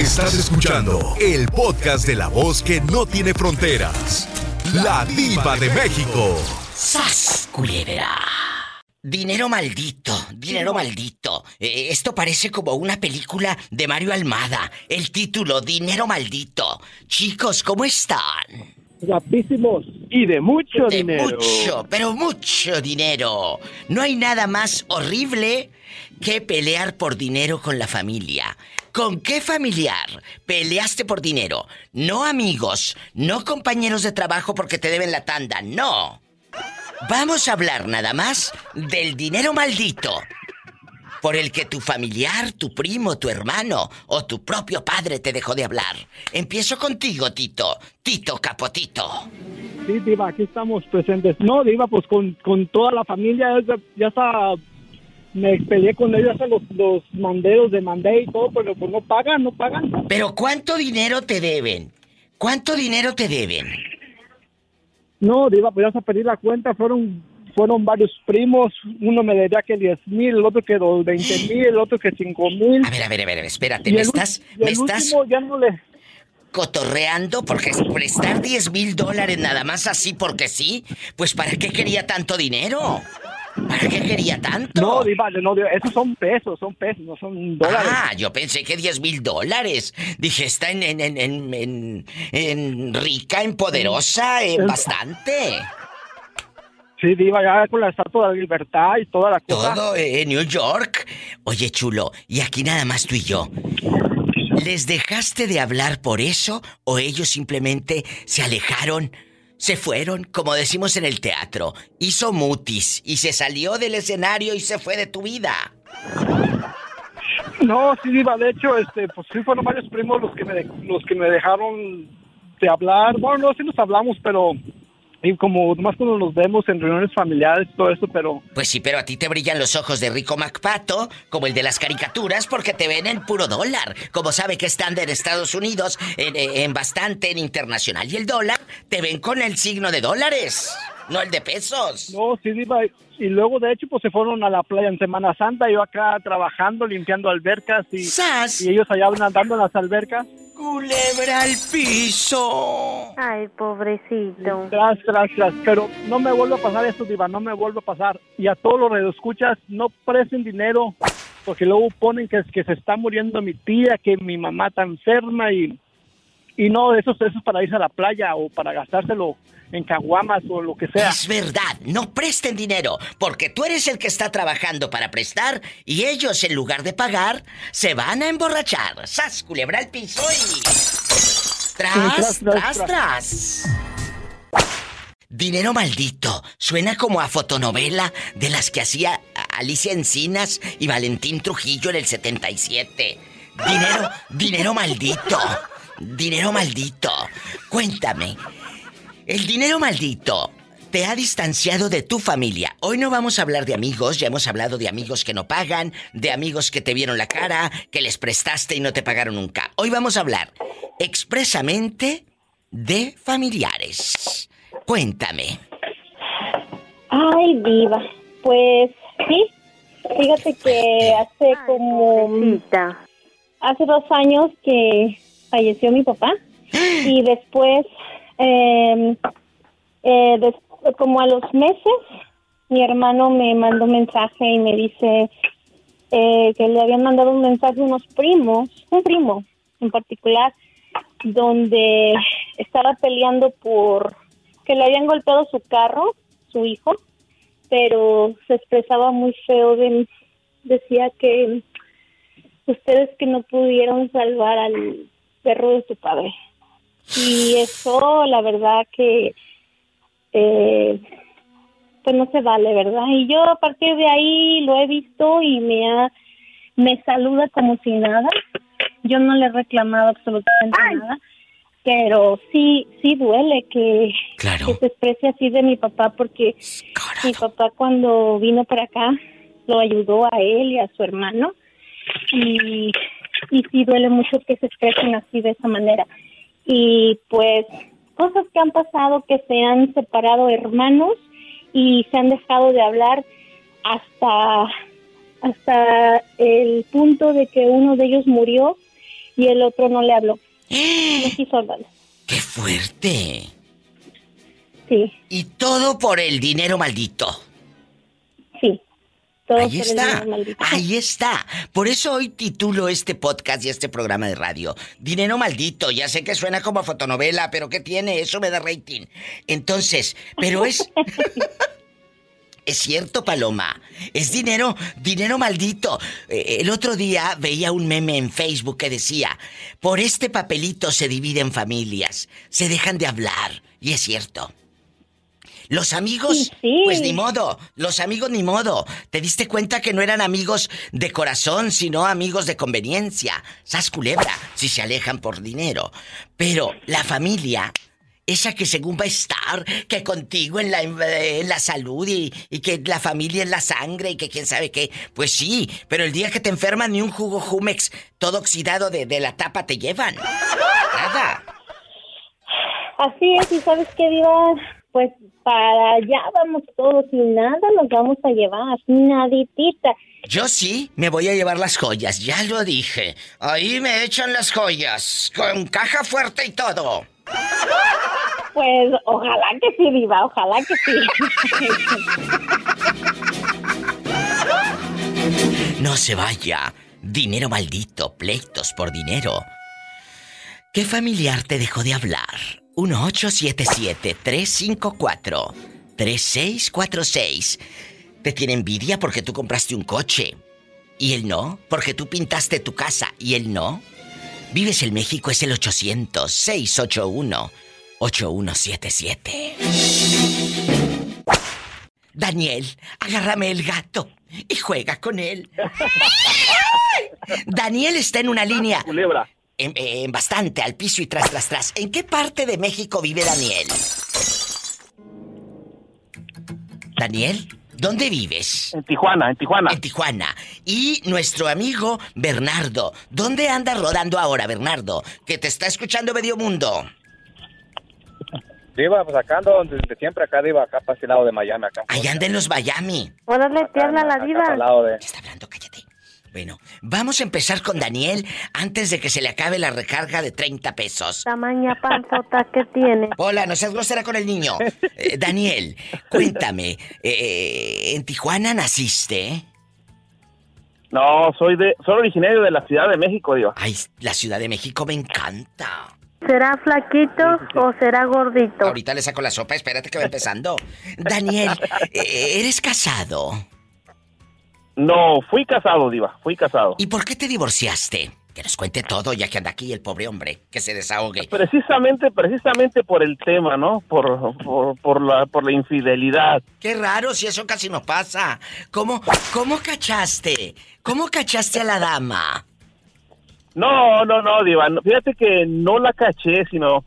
Estás escuchando el podcast de la voz que no tiene fronteras. La diva de México. ¡Sas, Dinero maldito, dinero maldito. Eh, esto parece como una película de Mario Almada. El título, Dinero maldito. Chicos, ¿cómo están? Guapísimos y de mucho de dinero. Mucho, pero mucho dinero. No hay nada más horrible que pelear por dinero con la familia. ¿Con qué familiar peleaste por dinero? No amigos, no compañeros de trabajo porque te deben la tanda, no. Vamos a hablar nada más del dinero maldito. Por el que tu familiar, tu primo, tu hermano o tu propio padre te dejó de hablar. Empiezo contigo, Tito. Tito Capotito. Sí, Diva, aquí estamos presentes. No, Diva, pues con, con toda la familia, ya está. Me peleé con ellos, hasta los, los manderos, demandé y todo, pero pues no pagan, no pagan. Pero ¿cuánto dinero te deben? ¿Cuánto dinero te deben? No, Diva, pues ya se perdí la cuenta, fueron fueron varios primos, uno me debía que 10 mil, el otro que 20 mil, el otro que 5 mil. A ver, a ver, a ver, espérate, me estás, me estás ya no le... cotorreando porque prestar 10 mil dólares nada más así porque sí, pues ¿para qué quería tanto dinero? ¿Para qué quería tanto? No, Diva, no, esos son pesos, son pesos, no son dólares. Ah, yo pensé que 10 mil dólares. Dije, está en, en, en, en, en rica, en poderosa, en bastante. Sí, Diva, ya con la estatua de la libertad y toda la cosa. Todo en New York. Oye, chulo, y aquí nada más tú y yo. ¿Les dejaste de hablar por eso o ellos simplemente se alejaron? Se fueron, como decimos en el teatro. Hizo mutis y se salió del escenario y se fue de tu vida. No, sí, Diva, de hecho, este, pues sí fueron varios primos los que me, los que me dejaron de hablar. Bueno, no, sí nos hablamos, pero y como más cuando nos vemos en reuniones familiares, todo eso, pero... Pues sí, pero a ti te brillan los ojos de Rico MacPato, como el de las caricaturas, porque te ven en puro dólar. Como sabe que están en Estados Unidos, en, en bastante, en internacional. Y el dólar, te ven con el signo de dólares, no el de pesos. No, sí, Diva. Y luego, de hecho, pues se fueron a la playa en Semana Santa, yo acá trabajando, limpiando albercas y, y ellos allá andando en las albercas. Culebra al piso. Ay, pobrecito. Tras, tras, tras. Pero no me vuelvo a pasar esto, Diva, no me vuelvo a pasar. Y a todos los redescuchas, no presten dinero, porque luego ponen que, que se está muriendo mi tía, que mi mamá está enferma y, y no, eso, eso es para irse a la playa o para gastárselo en caguamas o lo que sea. Es verdad, no presten dinero, porque tú eres el que está trabajando para prestar y ellos en lugar de pagar se van a emborrachar. ¡Sas, culebra el piso y... tras, tras, tras. Dinero maldito. Suena como a fotonovela de las que hacía Alicia Encinas y Valentín Trujillo en el 77. Dinero, dinero maldito. Dinero maldito. Cuéntame, el dinero maldito te ha distanciado de tu familia. Hoy no vamos a hablar de amigos, ya hemos hablado de amigos que no pagan, de amigos que te vieron la cara, que les prestaste y no te pagaron nunca. Hoy vamos a hablar expresamente de familiares. Cuéntame. Ay, diva. Pues sí. Fíjate que hace como hace dos años que falleció mi papá y después eh, eh, como a los meses, mi hermano me mandó un mensaje y me dice eh, que le habían mandado un mensaje a unos primos, un primo en particular, donde estaba peleando por que le habían golpeado su carro, su hijo, pero se expresaba muy feo de decía que ustedes que no pudieron salvar al perro de su padre. Y eso, la verdad que, eh, pues no se vale, ¿verdad? Y yo a partir de ahí lo he visto y me ha, me saluda como si nada. Yo no le he reclamado absolutamente nada, pero sí, sí duele que, que se exprese así de mi papá porque mi papá cuando vino para acá lo ayudó a él y a su hermano. Y, y sí duele mucho que se expresen así de esa manera y pues cosas que han pasado que se han separado hermanos y se han dejado de hablar hasta hasta el punto de que uno de ellos murió y el otro no le habló. No quiso. ¡Qué fuerte! Sí. Y todo por el dinero maldito. Sí. Ahí está. Ahí está. Por eso hoy titulo este podcast y este programa de radio. Dinero maldito. Ya sé que suena como fotonovela, pero ¿qué tiene? Eso me da rating. Entonces, pero es. Es cierto, Paloma. Es dinero, dinero maldito. Eh, el otro día veía un meme en Facebook que decía, por este papelito se dividen familias, se dejan de hablar. Y es cierto. Los amigos, pues ni modo, los amigos ni modo. Te diste cuenta que no eran amigos de corazón, sino amigos de conveniencia. Sas culebra, si se alejan por dinero. Pero la familia, esa que según va a estar, que contigo en la, en la salud y, que la familia es la sangre y que quién sabe qué. Pues sí, pero el día que te enferman ni un jugo Jumex todo oxidado de, de la tapa te llevan. Nada. Así es, y sabes qué, Diva, pues para allá vamos todos y nada nos vamos a llevar, naditita. Yo sí me voy a llevar las joyas, ya lo dije. Ahí me echan las joyas, con caja fuerte y todo. Pues ojalá que sí, viva, ojalá que sí. No se vaya. Dinero maldito, pleitos por dinero. ¿Qué familiar te dejó de hablar? 1877-354-3646. Te tiene envidia porque tú compraste un coche. ¿Y él no? Porque tú pintaste tu casa. ¿Y él no? Vives en México es el 800-681-8177. Daniel, agárrame el gato y juega con él. Daniel está en una línea. Culebra en, bastante, al piso y tras, tras, tras. ¿En qué parte de México vive Daniel? Daniel, ¿dónde vives? En Tijuana, en Tijuana. En Tijuana. Y nuestro amigo Bernardo, ¿dónde anda rodando ahora, Bernardo? Que te está escuchando medio mundo. Diva, pues acá ando desde siempre, acá Diva, acá para ese lado de Miami, acá. Allá anda en los Miami. Órale, tierna la Diva. Está hablando, cállate. Bueno, vamos a empezar con Daniel antes de que se le acabe la recarga de 30 pesos. Tamaña panzota que tiene. Hola, no seas grosera con el niño. Eh, Daniel, cuéntame, eh, ¿en Tijuana naciste? No, soy de, soy originario de la Ciudad de México, Dios. Ay, la Ciudad de México me encanta. ¿Será flaquito o será gordito? Ahorita le saco la sopa, espérate que va empezando. Daniel, eh, ¿eres casado? No, fui casado, Diva, fui casado. ¿Y por qué te divorciaste? Que nos cuente todo, ya que anda aquí el pobre hombre, que se desahogue. Precisamente, precisamente por el tema, ¿no? Por, por, la, por la infidelidad. Qué raro, si eso casi no pasa. ¿Cómo, cómo cachaste? ¿Cómo cachaste a la dama? No, no, no, Diva. Fíjate que no la caché, sino...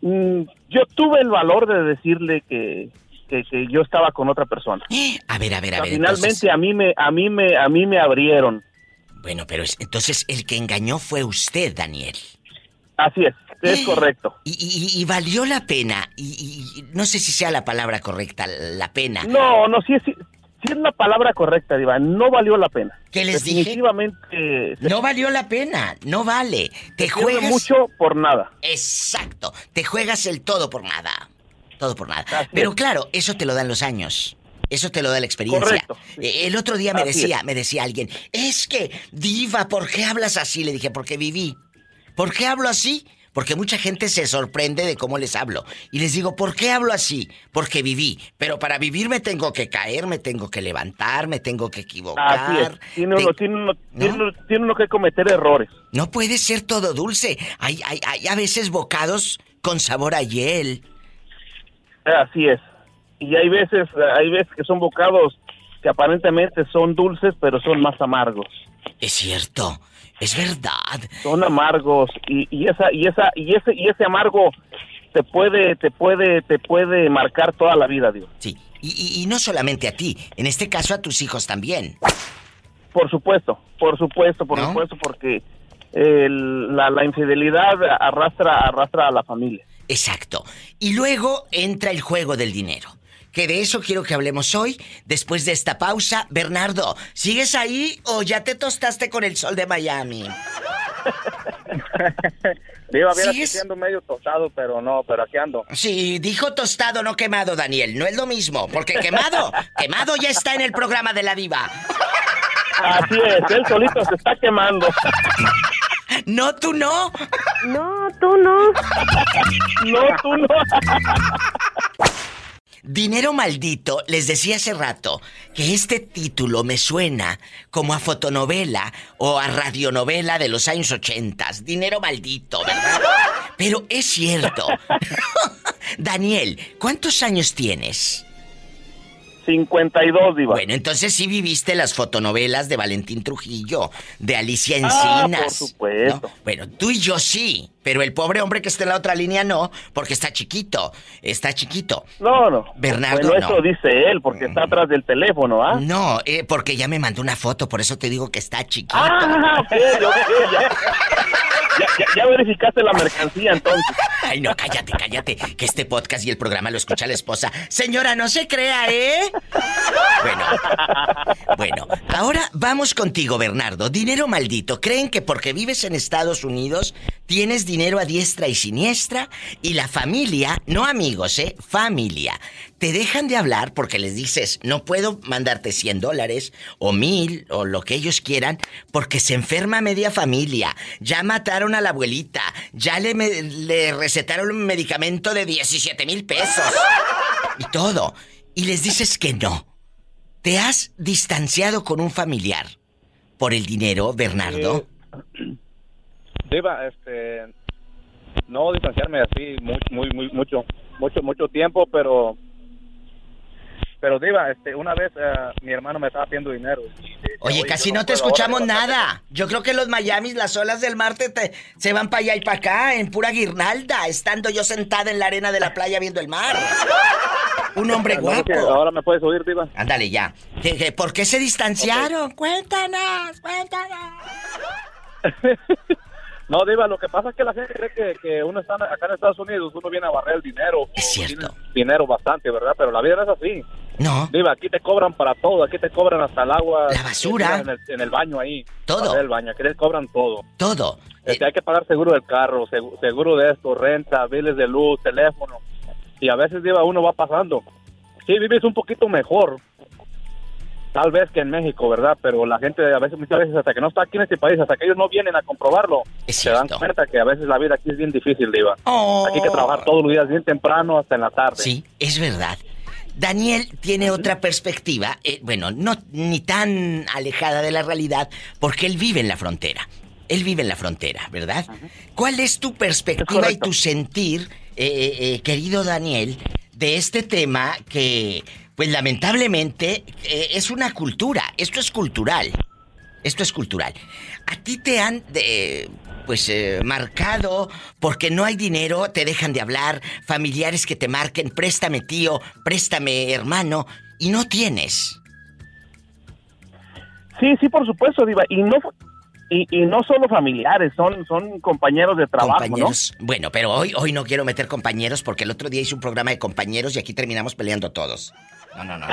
Mm, yo tuve el valor de decirle que, que, yo estaba con otra persona. A ver, a ver, a ver. Finalmente a mí me a mí me a mí me abrieron. Bueno, pero entonces el que engañó fue usted, Daniel. Así es, es correcto. Y, valió la pena, y, no sé si sea la palabra correcta, la pena. No, no, sí, sí, sí es la palabra correcta, Diva, no valió la pena. ¿Qué les Definitivamente, dije? No valió la pena, no vale. Te juegas... mucho por nada. Exacto, te juegas el todo por nada. Todo por nada. Pero claro, eso te lo dan los años. Eso te lo da la experiencia. Eh, el otro día me decía, me decía alguien, es que, diva, ¿por qué hablas así? Le dije, porque viví. ¿Por qué hablo así? Porque mucha gente se sorprende de cómo les hablo. Y les digo, ¿por qué hablo así? Porque viví. Pero para vivir me tengo que caer, me tengo que levantar, me tengo que equivocar. Tiene, uno, tiene, uno, que cometer errores. No puede ser todo dulce. Hay, hay, hay a veces bocados con sabor a hiel. Así es. Y hay veces, hay veces que son bocados que aparentemente son dulces, pero son más amargos. Es cierto, es verdad. Son amargos y, y esa y esa y ese y ese amargo te puede te puede te puede marcar toda la vida, Dios. Sí. Y, y, no solamente a ti, en este caso a tus hijos también. Por supuesto, por supuesto, por supuesto, porque la, la infidelidad arrastra arrastra a la familia. Exacto. Y luego entra el juego del dinero. Que de eso quiero que hablemos hoy, después de esta pausa. Bernardo, ¿sigues ahí o ya te tostaste con el sol de Miami? Diva, viera siendo medio tostado, pero no, pero aquí ando. Sí, dijo tostado, no quemado, Daniel. No es lo mismo, porque quemado, quemado ya está en el programa de la diva. Así es, él solito se está quemando. No, tú no. No, tú no. No, tú no. Dinero maldito, les decía hace rato que este título me suena como a fotonovela o a radionovela de los años ochentas. Dinero maldito, ¿verdad? Pero es cierto. Daniel, ¿cuántos años tienes? 52, Diva. Bueno, entonces sí viviste las fotonovelas de Valentín Trujillo, de Alicia Encinas. Ah, por supuesto. Bueno, tú y yo sí, pero el pobre hombre que está en la otra línea no, porque está chiquito, está chiquito. No, no. Bernardo bueno, eso dice él, porque está atrás del teléfono, ¿ah? No, eh, porque ya me mandó una foto, por eso te digo que está chiquito. Ah, ok, ok, ya. Ya, verificaste la mercancía entonces. Ay, no, cállate, cállate. Que este podcast y el programa lo escucha la esposa. Señora, no se crea, ¿eh? Bueno. Bueno, ahora vamos contigo, Bernardo. Dinero maldito. ¿Creen que porque vives en Estados Unidos tienes dinero a diestra y siniestra? Y la familia, no amigos, ¿eh? Familia. Te dejan de hablar porque les dices, no puedo mandarte 100 dólares o mil o lo que ellos quieran porque se enferma media familia. Ya mataron a la abuelita. Ya le, le recetaron un medicamento de 17 mil pesos. Y todo. Y les dices que no. ¿Te has distanciado con un familiar por el dinero, Bernardo? Diva, este, no distanciarme así muy, muy, muy, mucho, mucho, mucho tiempo, pero, pero Diva, este, una vez eh, mi hermano me estaba pidiendo dinero. Oye, casi no, te escuchamos nada. Yo creo que los Miami, las olas del mar te, se van para allá y para acá en pura guirnalda, estando yo sentada en la arena de la playa viendo el mar. Un hombre guapo. ahora me puedes oír, Diva. Ándale ya. por qué se distanciaron? Cuéntanos, cuéntanos. No, Diva, lo que pasa es que la gente cree que, uno está acá en Estados Unidos, uno viene a barrer el dinero. Es cierto. Dinero bastante, ¿verdad? Pero la vida no es así. No. Diva, aquí te cobran para todo, aquí te cobran hasta el agua. La basura. En el, baño ahí. Todo. el baño, aquí te cobran todo. Todo. Este, Hay que pagar seguro del carro, seguro de esto, renta, biles de luz, teléfono. Y a veces, Diva, uno va pasando. Sí, vives un poquito mejor, tal vez que en México, ¿verdad? Pero la gente a veces, muchas veces, hasta que no está aquí en este país, hasta que ellos no vienen a comprobarlo, se dan cuenta que a veces la vida aquí es bien difícil, Diva. Oh. Aquí hay que trabajar todos los días bien temprano hasta en la tarde. Sí, es verdad. Daniel tiene otra perspectiva, eh, bueno, no ni tan alejada de la realidad, porque él vive en la frontera. Él vive en la frontera, ¿verdad? ¿Cuál es tu perspectiva y tu sentir, eh, eh, querido Daniel, de este tema que pues lamentablemente eh, es una cultura, esto es cultural. Esto es cultural. A ti te han pues eh, marcado porque no hay dinero, te dejan de hablar, familiares que te marquen, préstame tío, préstame hermano y no tienes. Sí, sí, por supuesto, Diva, y no y, no solo familiares, son, son compañeros de trabajo, compañeros. Bueno, pero hoy, hoy no quiero meter compañeros porque el otro día hice un programa de compañeros y aquí terminamos peleando todos. No, no, no.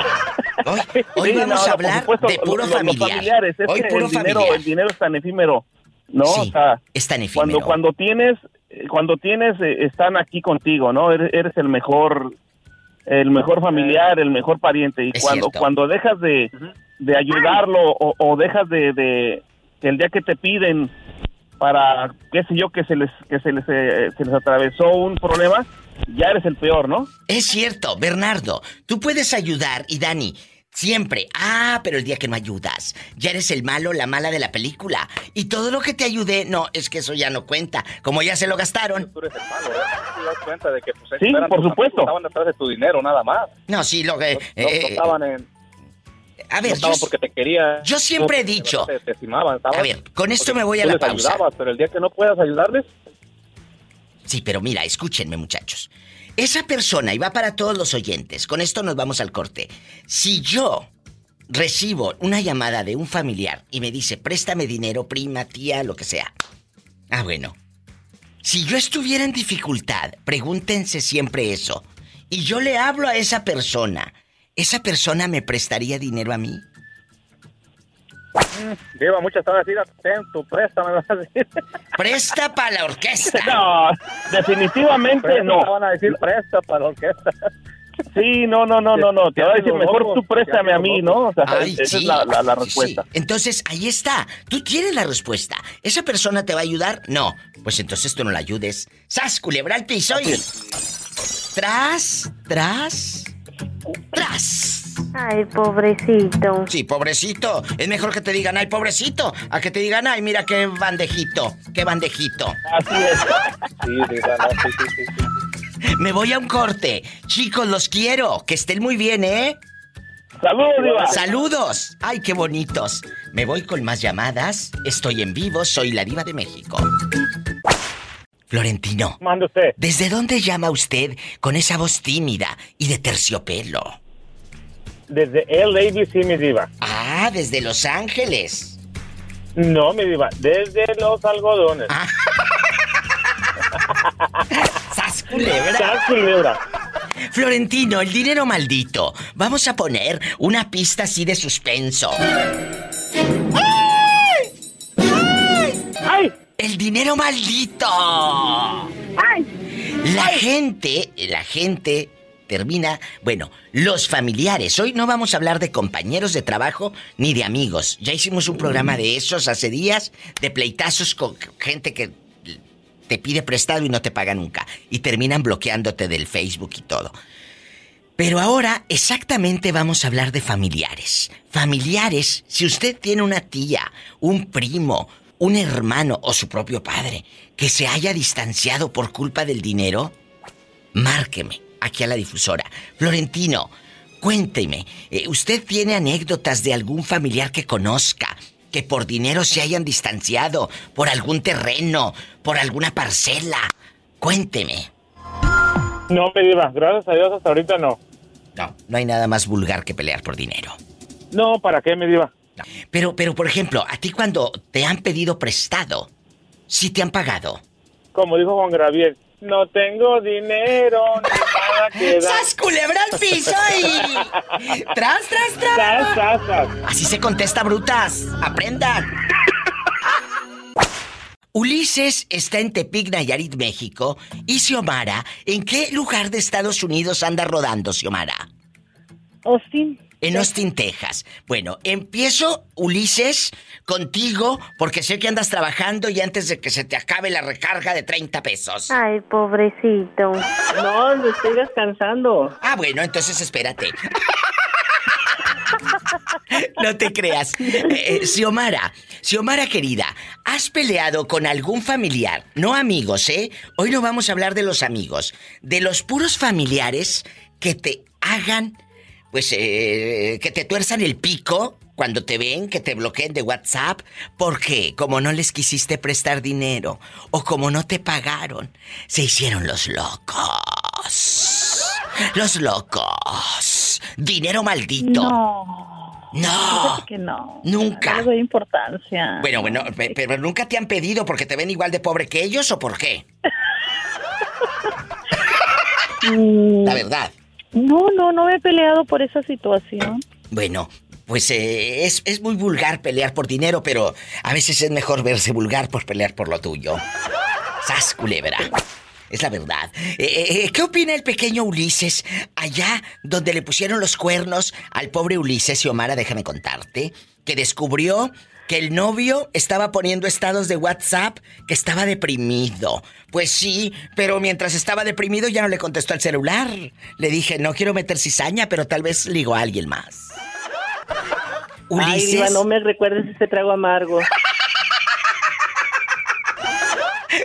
Hoy, vamos a hablar de puro familiar. hoy puro el dinero, el dinero es tan efímero. No, sí, es tan efímero. Cuando, cuando tienes, cuando tienes, eh, están aquí contigo, ¿no? Eres, el mejor, el mejor familiar, el mejor pariente. Y cuando, cuando dejas de, de ayudarlo o, o dejas de, de, el día que te piden para, qué sé yo, que se les, que se les, eh, se les atravesó un problema, ya eres el peor, ¿no? Es cierto, Bernardo. Tú puedes ayudar y Dani, siempre. Ah, pero el día que no ayudas, ya eres el malo, la mala de la película. Y todo lo que te ayude, no, es que eso ya no cuenta. Como ya se lo gastaron. Tú eres el malo, ¿eh? ¿Te das cuenta de que pues, sí, por supuesto. Estaban detrás de tu dinero, nada más. No, sí, lo que. No, eh, estaban en. A ver, yo, porque te quería. Yo siempre he dicho. Te, estimaban, a ver, con esto me voy a la pausa. Ayudabas, pero el día que no puedas ayudarles, Sí, pero mira, escúchenme muchachos. Esa persona, y va para todos los oyentes, con esto nos vamos al corte. Si yo recibo una llamada de un familiar y me dice, préstame dinero, prima, tía, lo que sea. Ah, bueno. Si yo estuviera en dificultad, pregúntense siempre eso. Y yo le hablo a esa persona, ¿esa persona me prestaría dinero a mí? Lleva muchas horas, ten tu préstame, vas a decir. Presta para la orquesta. No, definitivamente no. van a decir presta para la orquesta. Sí, no, no, no, no, no. Te voy a decir, mejor tú préstame a mí, ¿no? O sea, esa es la, la, respuesta. Entonces, ahí está. Tú tienes la respuesta. ¿Esa persona te va a ayudar? No. Pues entonces tú no la ayudes. ¡Sas, culebra al piso y... Tras, tras, tras. Ay, pobrecito. Sí, pobrecito. Es mejor que te digan, ay, pobrecito, a que te digan, ay, mira qué bandejito, qué bandejito. Así es. Sí, sí, sí, sí. Me voy a un corte. Chicos, los quiero. Que estén muy bien, ¿eh? Saludos, Diva. Saludos. Ay, qué bonitos. Me voy con más llamadas. Estoy en vivo. Soy la diva de México. Florentino. Mande usted. ¿Desde dónde llama usted con esa voz tímida y de terciopelo? Desde LABC, mi diva. Ah, desde Los Ángeles. No, mi diva, desde los algodones. Ah. Florentino, el dinero maldito. Vamos a poner una pista así de suspenso. ¡Ay! ¡Ay! El dinero maldito. ¡Ay! La gente, la gente termina, bueno, los familiares. Hoy no vamos a hablar de compañeros de trabajo ni de amigos. Ya hicimos un programa de esos hace días, de pleitazos con gente que te pide prestado y no te paga nunca. Y terminan bloqueándote del Facebook y todo. Pero ahora exactamente vamos a hablar de familiares. Familiares, si usted tiene una tía, un primo, un hermano o su propio padre que se haya distanciado por culpa del dinero, márqueme aquí a la difusora. Florentino, cuénteme, eh, ¿usted tiene anécdotas de algún familiar que conozca que por dinero se hayan distanciado, por algún terreno, por alguna parcela. Cuénteme. No, me diva, gracias a Dios hasta ahorita no. No, no hay nada más vulgar que pelear por dinero. No, ¿para qué, me diva? Pero, pero, por ejemplo, a ti cuando te han pedido prestado, ¿sí te han pagado? Como dijo Juan Gravier, no tengo dinero, ni nada que dar. ¡Sas culebra al piso y... ¡Tras, tras, tras! ¡Tras, tras, tras! Así se contesta, brutas. ¡Aprendan! Ulises está en Tepic, Nayarit, México. ¿Y Xiomara? ¿En qué lugar de Estados Unidos anda rodando, Xiomara? Austin. En Austin, Texas. Bueno, empiezo, Ulises, contigo, porque sé que andas trabajando y antes de que se te acabe la recarga de 30 pesos. Ay, pobrecito. No, lo estoy descansando. Ah, bueno, entonces espérate. no te creas. Eh, eh, Xiomara, Xiomara querida, ¿has peleado con algún familiar? No amigos, ¿eh? Hoy no vamos a hablar de los amigos, de los puros familiares que te hagan pues, eh, que te tuerzan el pico cuando te ven, que te bloqueen de WhatsApp, porque como no les quisiste prestar dinero o como no te pagaron, se hicieron los locos. Los locos. Dinero maldito. No. No. Que no. Nunca. No doy importancia. Bueno, bueno, pero nunca te han pedido porque te ven igual de pobre que ellos o por qué? La verdad. No, no, no me he peleado por esa situación. Bueno, pues eh, es, es, muy vulgar pelear por dinero, pero a veces es mejor verse vulgar por pelear por lo tuyo. ¡Sas, culebra! Es la verdad. Eh, eh, ¿Qué opina el pequeño Ulises allá donde le pusieron los cuernos al pobre Ulises? Xiomara, déjame contarte, que descubrió que el novio estaba poniendo estados de WhatsApp que estaba deprimido. Pues sí, pero mientras estaba deprimido ya no le contestó al celular. Le dije, no quiero meter cizaña, pero tal vez ligo a alguien más. Ulises. Ay, no me recuerdes ese trago amargo.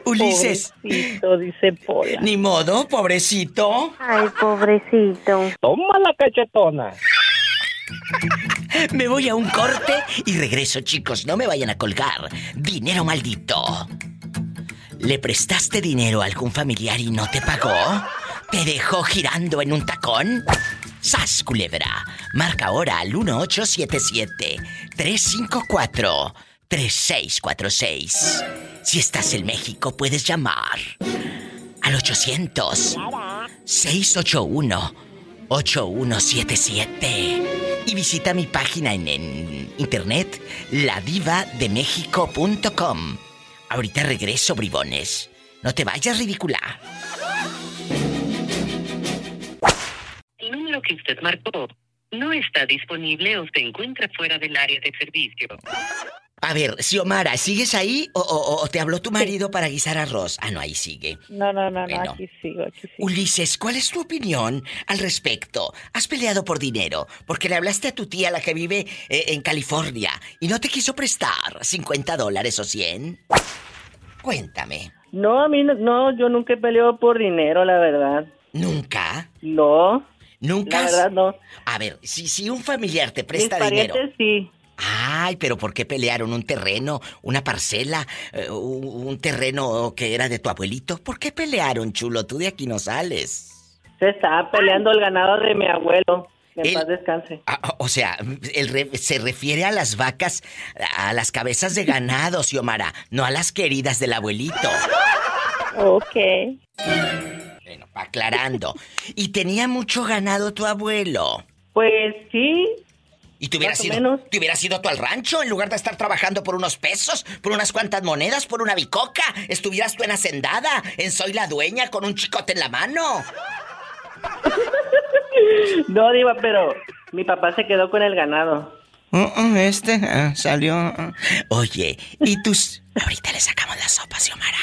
Ulises. Pobrecito, dice Pola. Ni modo, pobrecito. Ay, pobrecito. Toma la cachetona. Me voy a un corte y regreso, chicos. No me vayan a colgar. Dinero maldito. ¿Le prestaste dinero a algún familiar y no te pagó? ¿Te dejó girando en un tacón? ¡Sas, culebra! Marca ahora al 1877-354-3646. Si estás en México, puedes llamar al 800 681 8177 Y visita mi página en, en internet, ladivademexico.com. Ahorita regreso, bribones. No te vayas, ridícula. El número que usted marcó no está disponible o se encuentra fuera del área de servicio. A ver, Xiomara, ¿sigues ahí o, o- o te habló tu marido para guisar arroz? Ah, no, ahí sigue. No, no, no, no, Bueno. aquí sigo, aquí sigo. Ulises, ¿cuál es tu opinión al respecto? ¿Has peleado por dinero? Porque le hablaste a tu tía, la que vive eh, en California, y no te quiso prestar 50 dólares o 100. Cuéntame. No, a mí no, no, yo nunca he peleado por dinero, la verdad. ¿Nunca? No. ¿Nunca? La verdad, no. A ver, si, si un familiar te Mis presta dinero. parientes sí. Ay, pero ¿por qué pelearon un terreno, una parcela, eh, un, terreno que era de tu abuelito? ¿Por qué pelearon, chulo? Tú de aquí no sales. Se estaba peleando el ganado de mi abuelo. Que en paz descanse. Ah, o sea, el se refiere a las vacas, a las cabezas de ganado, Xiomara, no a las queridas del abuelito. Ok. Bueno, aclarando. ¿Y tenía mucho ganado tu abuelo? Pues sí. ¿Y te hubieras ido, menos. te hubieras ido tú al rancho en lugar de estar trabajando por unos pesos, por unas cuantas monedas, por una bicoca? Estuvieras tú en hacendada, en Soy la Dueña, con un chicote en la mano. No, Diva, pero mi papá se quedó con el ganado. Este ah, salió. ah. Oye, ¿y tus. Ahorita le sacamos la sopa, Xiomara.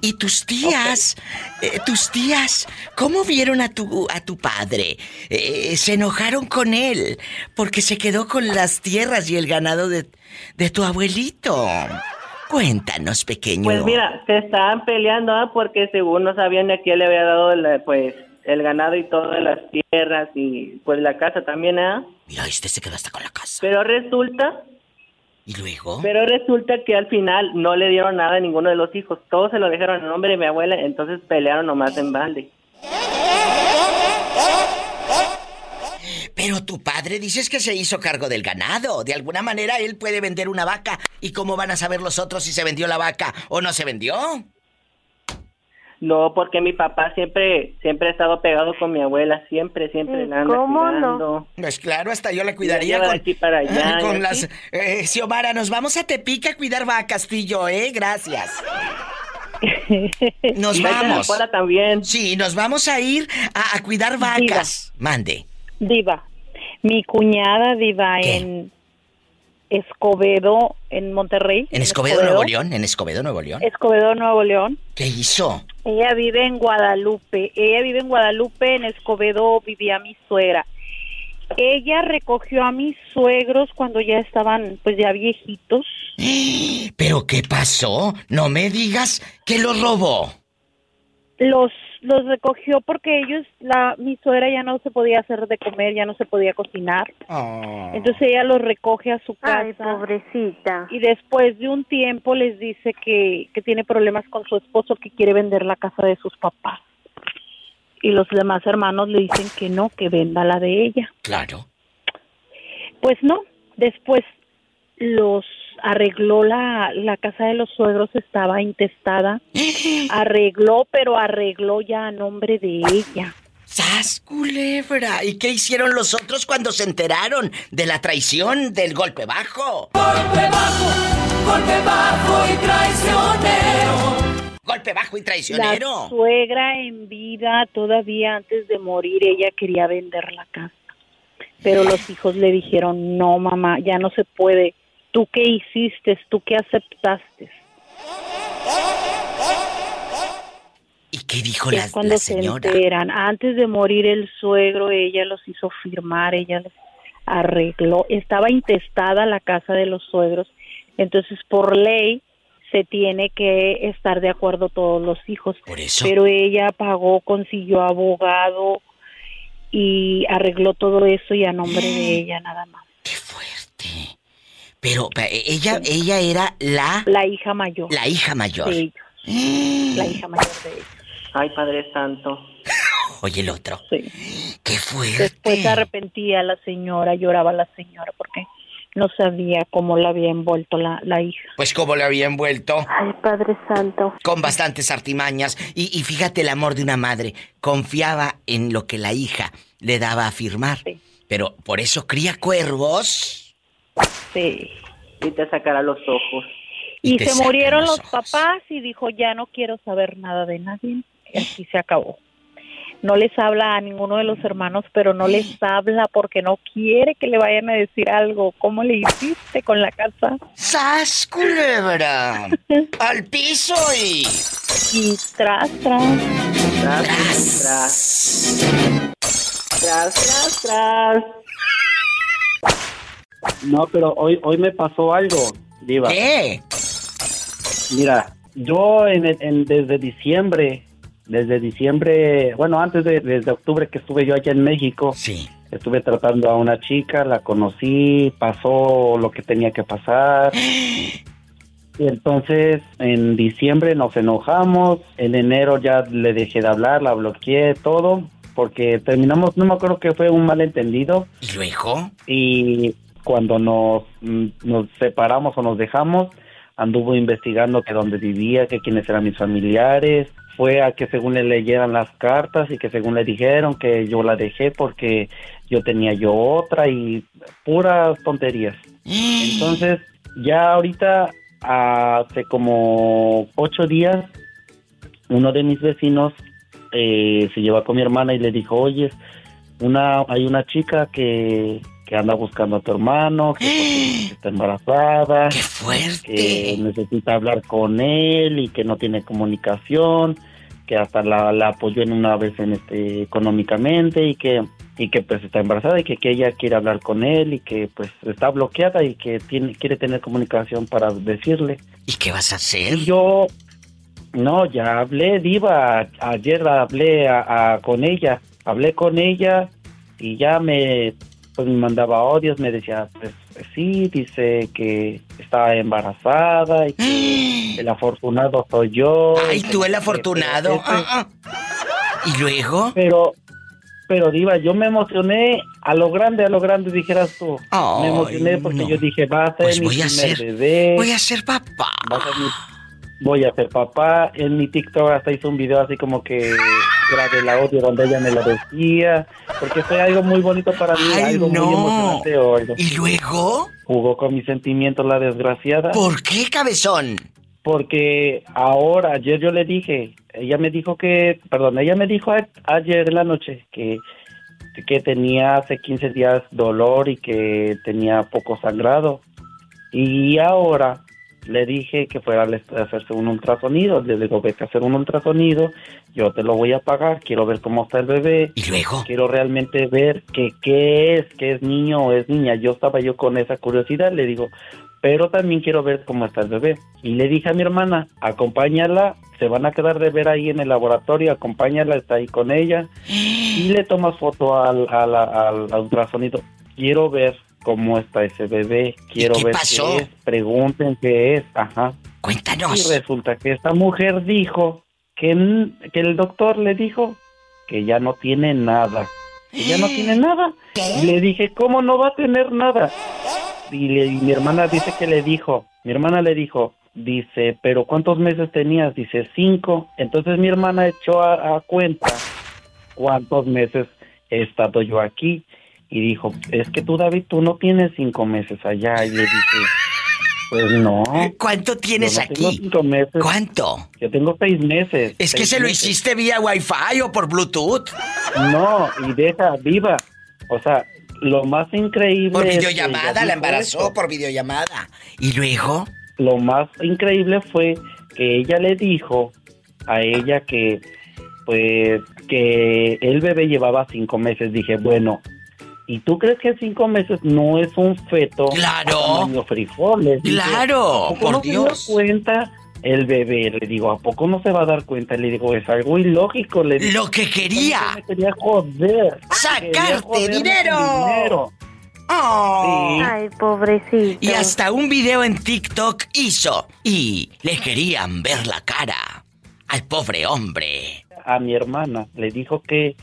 ¿Y tus tías? eh, tus tías, ¿cómo vieron a tu, a tu padre? Eh, se enojaron con él porque se quedó con las tierras y el ganado de, de tu abuelito. Cuéntanos, pequeño. Pues mira, se estaban peleando ¿ah? porque según no sabían de quién le había dado la- pues el ganado y todas las tierras y pues la casa también, ¿ah? Mira, este se quedó hasta con la casa. Pero resulta, ¿Y luego? pero resulta que al final no le dieron nada a ninguno de los hijos, todos se lo dejaron en nombre de mi abuela, entonces pelearon nomás en balde. Pero tu padre dices que se hizo cargo del ganado. De alguna manera él puede vender una vaca. ¿Y cómo van a saber los otros si se vendió la vaca o no se vendió? No, porque mi papá siempre siempre ha estado pegado con mi abuela, siempre, siempre la anda ¿cómo no? Pues claro, hasta yo la cuidaría con, de aquí para allá, con las... Eh, Xiomara, nos vamos a Tepica a cuidar vacas tú y yo, ¿eh? Gracias. Nos Y vete a la vamos. También. Sí, nos vamos a ir a, a cuidar vacas. Mande. Diva, mi cuñada Diva ¿Qué? en Escobedo, en Monterrey. En Escobedo, Nuevo León. En Escobedo, Nuevo León. Escobedo, Nuevo León. ¿Qué hizo? Ella vive en Guadalupe. Ella vive en Guadalupe, en Escobedo vivía mi suegra. Ella recogió a mis suegros cuando ya estaban, pues ya viejitos. ¿Pero qué pasó? No me digas que lo robó. Los los recogió porque ellos, la mi suegra ya no se podía hacer de comer, ya no se podía cocinar. Entonces ella los recoge a su casa. Ay, pobrecita. Y después de un tiempo les dice que, que tiene problemas con su esposo, que quiere vender la casa de sus papás. Y los demás hermanos le dicen que no, que venda la de ella. Claro. Pues no, después los arregló la, la casa de los suegros, estaba intestada. Arregló, pero arregló ya a nombre de ella. ¡Sas, culebra! ¿Y qué hicieron los otros cuando se enteraron de la traición del golpe bajo? Golpe bajo, golpe bajo y traicionero. Golpe bajo y La traicionero. suegra en vida, todavía antes de morir, ella quería vender la casa. Pero los hijos le dijeron, no, mamá, ya no se puede. ¿Tú qué hiciste? ¿Tú qué aceptaste? ¿Y qué dijo la, cuando la se enteran. Antes de morir el suegro, ella los hizo firmar, ella les arregló. Estaba intestada la casa de los suegros. Entonces, por ley, se tiene que estar de acuerdo todos los hijos. Por eso. Pero ella pagó, consiguió abogado y arregló todo eso y a nombre de ella nada más. ¡Qué fuerte! Pero pa- ella, ella era la, La hija mayor la hija mayor. de ellos. La hija mayor de ellos. Ay, Padre Santo. Oye, el otro. Sí. ¡Qué fuerte! Después se arrepentía la señora, lloraba la señora porque no sabía cómo la había envuelto la, la hija. Pues como le había envuelto. Ay, Padre Santo. Con bastantes artimañas. Y, y fíjate el amor de una madre. Confiaba en lo que la hija le daba a firmar. Sí. Pero por eso cría cuervos. Sí. Y te sacará los ojos. Y, se murieron los, papás y dijo, ya no quiero saber nada de nadie. Y así se acabó. No les habla a ninguno de los hermanos, pero no les habla porque no quiere que le vayan a decir algo. ¿Cómo le hiciste con la casa? ¡Sas, culebra! ¡Al piso y... Y tras, tras. Tras, tras. Tras, tras, tras. No, pero hoy, hoy me pasó algo, Diva. ¿Qué? Mira, yo en, en- desde diciembre, desde diciembre, bueno, antes de desde octubre que estuve yo allá en México, estuve tratando a una chica, la conocí, pasó lo que tenía que pasar. Y entonces en diciembre nos enojamos, en enero ya le dejé de hablar, la bloqueé, todo, porque terminamos, no me acuerdo que fue un malentendido. ¿Y luego? Y cuando nos, mm, nos separamos o nos dejamos, anduvo investigando que dónde vivía, que quiénes eran mis familiares. Fue a que según le leyeran las cartas y que según le dijeron que yo la dejé porque yo tenía yo otra y puras tonterías. Entonces, ya ahorita, hace como ocho días, uno de mis vecinos eh, se llevó con mi hermana y le dijo, oye, una, hay una chica que, que anda buscando a tu hermano, que está embarazada, que necesita hablar con él y que no tiene comunicación, que hasta la, la apoyó en una vez en este económicamente y que y que pues está embarazada y que, que ella quiere hablar con él y que pues está bloqueada y que tiene quiere tener comunicación para decirle. ¿Y qué vas a hacer? Y yo no, ya hablé, Diva. Ayer hablé a- a- con ella. Hablé con ella y ya me, pues me mandaba odios. Me decía, pues sí, dice que está embarazada y que el afortunado soy yo. Ay, tú el afortunado. Ah, ah. ¿Y luego? Pero, pero Diva, yo me emocioné a lo grande, a lo grande, dijeras tú. me emocioné porque yo dije, va a ser Pues mi voy a ser- bebé. voy a ser papá. Va a ser mi- voy a ser papá. En mi TikTok hasta hizo un video así como que grabé el audio donde ella me lo decía. Porque fue algo muy bonito para mí, Ay, algo no. muy emocionante. ¿Y luego? Jugó con mis sentimientos la desgraciada. ¿Por qué, cabezón? Porque ahora, ayer yo le dije, ella me dijo que, perdón, ella me dijo a- ayer en la noche que, que tenía hace 15 días dolor y que tenía poco sangrado. Y ahora le dije que fuera a hacerse un ultrasonido. Le digo, vete a hacer un ultrasonido, yo te lo voy a pagar, quiero ver cómo está el bebé. ¿Y luego? Quiero realmente ver que, qué es, que es niño o es niña. Yo estaba yo con esa curiosidad, le digo, pero también quiero ver cómo está el bebé. Y le dije a mi hermana, acompáñala, se van a quedar de ver ahí en el laboratorio, acompáñala, está ahí con ella. Y le tomas foto al, al, al- al ultrasonido. Quiero ver cómo está ese bebé, quiero qué ver pasó? qué es, pregunten qué es, ajá. Cuéntanos. Y resulta que esta mujer dijo que, que el doctor le dijo que ya no tiene nada. Que ya no tiene nada. Y le dije, ¿cómo no va a tener nada? Y, le- y mi hermana dice que le dijo, mi hermana le dijo, dice, pero ¿cuántos meses tenías? Dice, cinco. Entonces mi hermana echó a, a cuenta cuántos meses he estado yo aquí. Y dijo, es que tú, David, tú no tienes cinco meses allá. Y le dije, pues no. ¿Cuánto tienes no aquí? cinco meses. ¿Cuánto? Yo tengo seis meses. Es que se lo hiciste vía Wi-Fi o por Bluetooth. No, y deja, viva. O sea, lo más increíble. Por es que videollamada, la embarazó por videollamada. ¿Y luego? Lo más increíble fue que ella le dijo a ella que, pues, que el bebé llevaba cinco meses. Dije, bueno, ¿y tú crees que cinco meses no es un feto? Claro. frijoles? Claro, ¿a poco por no se Dios. cuenta el bebé? Le digo, ¿a poco no se va a dar cuenta? Le digo, es algo ilógico. Le digo, Lo que quería. Me quería joder. Quería ¡Sacarte dinero! dinero. Oh. Sí. Ay, pobrecito. Y hasta un video en TikTok hizo. Y le querían ver la cara al pobre hombre. a mi hermana. Le dijo que,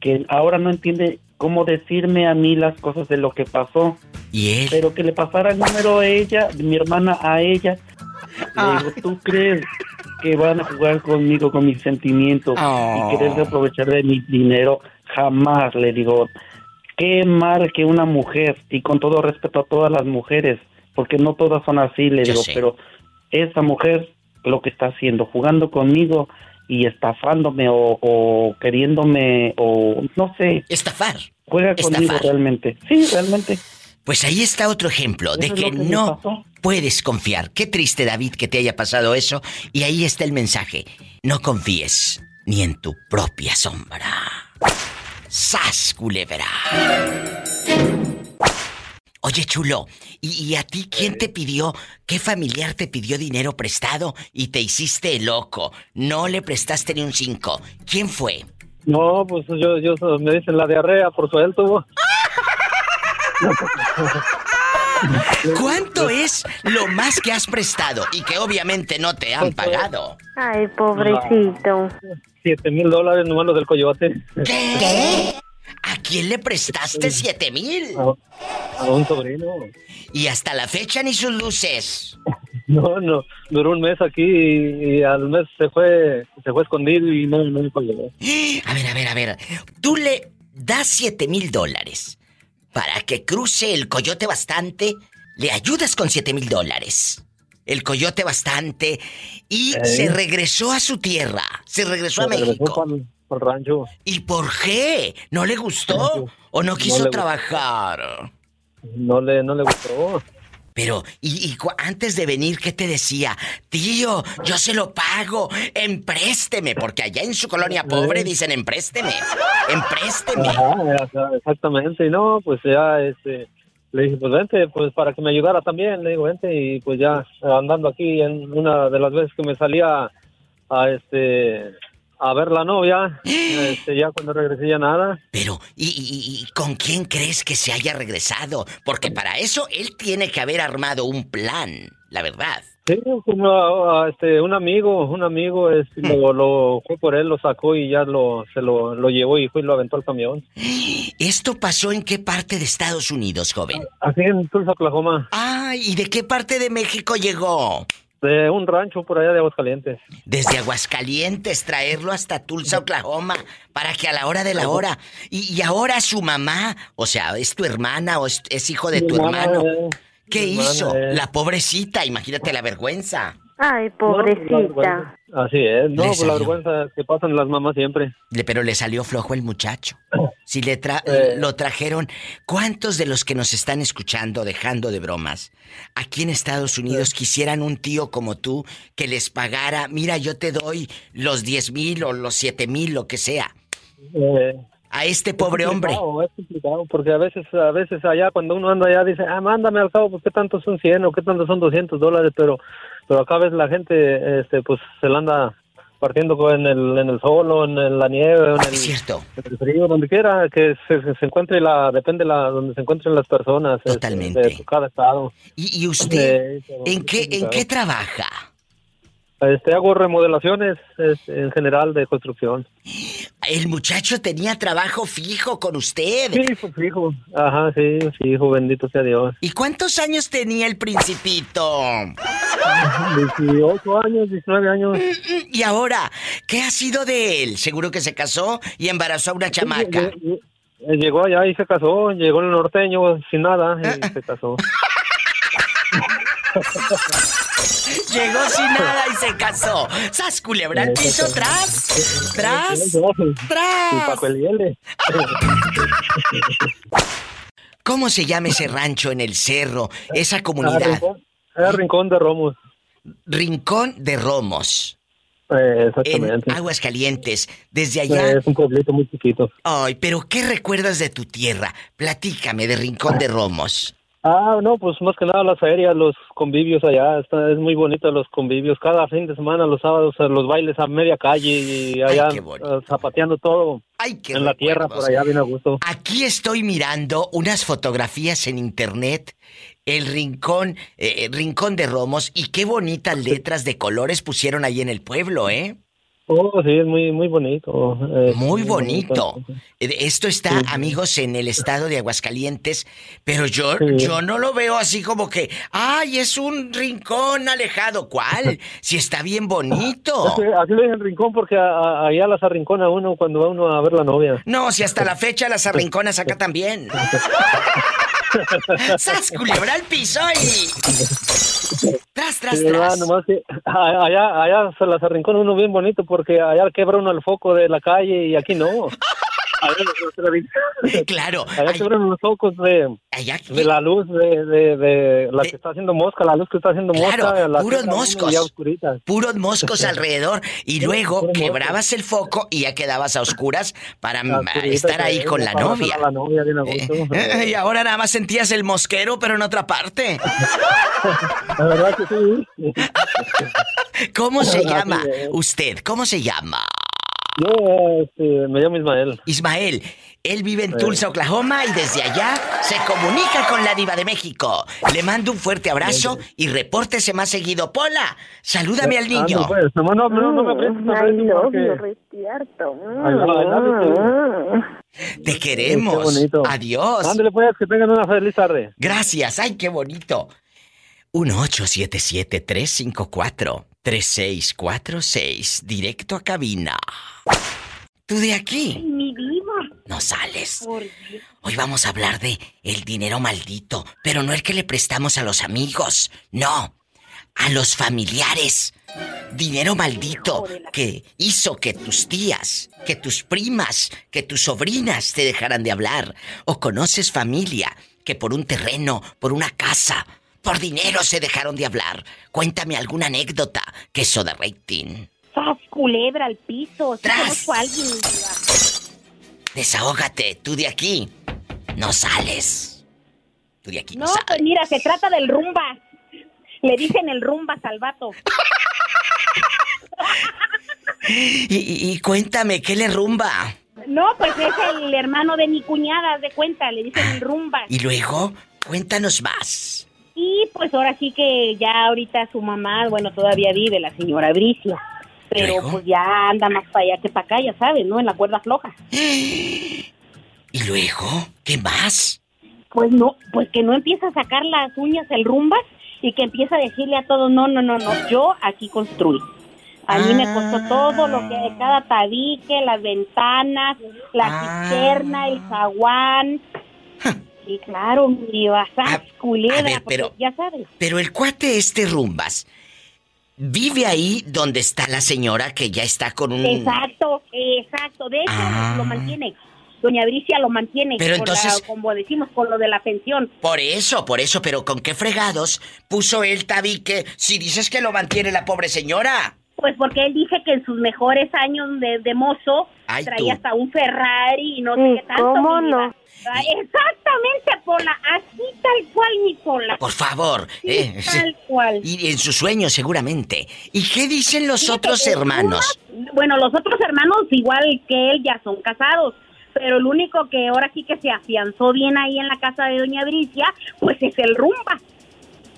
que ahora no entiende cómo decirme a mí las cosas de lo que pasó. ¿Y él? Pero que le pasara el número a ella, mi hermana a ella. Le digo, ¿tú crees que van a jugar conmigo, con mis sentimientos Oh. y querer aprovechar de mi dinero? Jamás, le digo. qué mal que una mujer, y con todo respeto a todas las mujeres, porque no todas son así, le Yo digo, sé. pero esa mujer lo que está haciendo, jugando conmigo y estafándome o, o queriéndome o no sé. Estafar. Juega conmigo realmente. Sí, realmente. Pues ahí está otro ejemplo de que que no puedes confiar. Qué triste, David, que te haya pasado eso. Y ahí está el mensaje. No confíes ni en tu propia sombra. ¡Sas, culebra! Oye, chulo, ¿y, y a ti quién te pidió, qué familiar te pidió dinero prestado y te hiciste loco? No le prestaste ni un cinco. ¿Quién fue? No, pues yo, yo me dicen la diarrea por suelto. ¿Cuánto es lo más que has prestado y que obviamente no te han pagado? Ay, pobrecito. Siete mil dólares nomás los del coyote. ¿Qué? ¿A quién le prestaste siete mil? A un sobrino. Y hasta la fecha ni sus luces. No, no, duró un mes aquí y, y al mes se fue, se fue escondido y no, no me pagó. A ver, a ver, a ver. Tú le das siete mil dólares para que cruce el coyote bastante. Le ayudas con siete mil dólares. El coyote bastante. Y Eh. se regresó a su tierra. Se regresó a Se México. Pa'l rancho. ¿Y por qué? ¿No le gustó? ¿O no quiso trabajar? No le, no le gustó. Pero, ¿y, y antes de venir qué te decía? Tío, yo se lo pago, emprésteme, porque allá en su colonia pobre dicen emprésteme, emprésteme. Ajá, exactamente. Y no, pues ya, este, le dije, pues vente, pues para que me ayudara también. Le digo, vente y pues ya andando aquí en una de las veces que me salía a, este, a ver la novia, este, ya cuando regresé ya nada. Pero, ¿y, y- y con quién crees que se haya regresado? Porque para eso él tiene que haber armado un plan, la verdad. Sí, como a- a, este, un amigo, un amigo, este, lo, lo fue por él, lo sacó y ya lo, se lo, lo llevó y fue y lo aventó al camión. ¿Esto pasó en qué parte de Estados Unidos, joven? Aquí en Tulsa, Oklahoma. Ay, ¿y de qué parte de México llegó? De un rancho por allá de Aguascalientes. Desde Aguascalientes, traerlo hasta Tulsa, Oklahoma, para que a la hora de la hora. Y, y ahora su mamá, o sea, es tu hermana o es, es hijo de tu hermano. ¿Qué hizo? La pobrecita, imagínate la vergüenza. Ay, No, pues, la pobrecita. vergüenza. Así es, no, Le pues la vergüenza que pasan las mamás siempre. Le- pero le salió flojo el muchacho. Si le tra- Eh. lo trajeron, ¿cuántos de los que nos están escuchando, dejando de bromas, aquí en Estados Unidos quisieran un tío como tú que les pagara, mira, yo te doy los 10 mil o los 7 mil, lo que sea, Eh, a este pobre es hombre? Es complicado, porque a veces, a veces allá cuando uno anda allá dice, ah, mándame al cabo, pues qué tanto son 100 o qué tanto son 200 dólares, pero, pero acá ves la gente, este, pues se la anda partiendo en el, en el sol o en la nieve en el, cierto. en el frío, donde quiera que se, se encuentre la, depende la, donde se encuentren las personas. este, Totalmente. de cada estado. ¿Y, y usted Eh, en es qué, en qué trabaja? Este, hago remodelaciones en general de construcción. El muchacho tenía trabajo fijo con usted. Sí, pues, fijo. Ajá, sí, hijo, bendito sea Dios. ¿Y cuántos años tenía el principito? 18 años, 19 años. ¿Y ahora? ¿Qué ha sido de él? Seguro que se casó y embarazó a una chamaca. Llegó allá y se casó, llegó el norteño sin nada y se casó. Llegó sin nada y se casó. ¡Sas culebra al piso! ¡Tras! ¡Tras! ¡Tras! ¿Cómo se llama ese rancho en el cerro? Esa comunidad. Rincón, era Rincón de Romos. Rincón de Romos. Eh, En exactamente. Aguascalientes. Desde allá. Eh, es un pueblito muy chiquito. Ay, pero ¿qué recuerdas de tu tierra? Platícame de Rincón de Romos. Ah, no, pues más que nada las ferias, los convivios allá, está, es muy bonito los convivios. Cada fin de semana, los sábados, los bailes a media calle y allá eh, zapateando todo. qué en la tierra, por allá, bien a gusto. Aquí estoy mirando unas fotografías en internet. El rincón, eh, rincón de Romos y qué bonitas letras de colores pusieron ahí en el pueblo, ¿eh? Oh, sí, es muy, muy bonito. Muy bonito. Eh, Esto está, amigos, en el estado de Aguascalientes, pero yo, yo no lo veo así como que, ay, es un rincón alejado. ¿Cuál? Si está bien bonito. Es que Aquí le dicen rincón porque a- a- allá las arrincona uno cuando va uno a ver la novia. No, si hasta la fecha las arrinconas acá también. ¡Sas, culebra al piso y... Tras, tras, tras. Nomás que allá, allá se las arrincona uno bien bonito porque allá quebra uno el foco de la calle y aquí no. Claro. allá quebran los focos de, de la luz de, de, de la que está haciendo mosca, la luz que está haciendo Claro, mosca. la puros moscos. Puros moscos alrededor y luego quebrabas el foco y ya quedabas a oscuras para estar ahí con la novia. La. Eh, y ahora nada más sentías el mosquero, pero en otra parte. La verdad que sí. ¿Cómo se llama es. usted? ¿Cómo se llama? Yo este, me llamo Ismael. Ismael, él vive en Sí. Tulsa, Oklahoma y desde allá se comunica con la diva de México. Le mando un fuerte abrazo y repórtese más seguido. Pola, salúdame al niño. Ah, no, pues, no, no, no me no Ay, no, porque-. Ay, no, Te queremos. Qué bonito. Adiós. Ándale, pues, que tengan una feliz tarde. Gracias. Ay, qué bonito. 1877-354-3646. Directo a cabina. Tú de aquí. Mi vida. No sales. Hoy vamos a hablar de el dinero maldito, pero no el que le prestamos a los amigos, no, a los familiares. Dinero maldito que hizo que tus tías, que tus primas, que tus sobrinas te dejaran de hablar. O conoces familia que por un terreno, por una casa, por dinero se dejaron de hablar. Cuéntame alguna anécdota que eso de rating. ¡Sas, culebra al piso! Conozco a alguien. Desahógate, tú de aquí. No sales. Tú de aquí no, No, sales. pues mira, se trata del rumba. Le dicen el rumba salvato. Y, y- y cuéntame, ¿qué le rumba? No, pues es el hermano de mi cuñada, de cuenta, le dicen el rumba. Y luego, cuéntanos más. Y pues ahora sí que ya ahorita su mamá, bueno, todavía vive, la señora Bricia. Pero pues ya anda más para allá que para acá, ya sabes, ¿no? En la cuerda floja. ¿Y luego? ¿Qué más? Pues no, pues que no empieza a sacar las uñas el rumba y que empieza a decirle a todos, no, no, no, no, yo aquí construí. A mí me costó todo lo que cada tabique, las ventanas, la cisterna, el zaguán. Y claro, mi basas, culebra, ver, porque pero- ya sabes. Pero el cuate este rumbas vive ahí donde está la señora que ya está con un... Exacto, exacto. De hecho, Ah. lo mantiene. Doña Bricia lo mantiene. Pero con la- entonces- como decimos, con lo de la pensión. Por eso, por eso, pero ¿con qué fregados puso el tabique si dices que lo mantiene la pobre señora? Pues porque él dice que en sus mejores años de, de mozo Ay, traía tú. hasta un Ferrari y no sé ¿Y qué tanto. cómo no? Exactamente, Pola. Así tal cual, mi Pola. Por favor. Sí, eh, tal cual. Y en su sueño seguramente. ¿Y qué dicen los Fíjate, otros hermanos? bueno, los otros hermanos, igual que él, ya son casados. Pero el único que ahora sí que se afianzó bien ahí en la casa de Doña Bricia, pues es el rumba.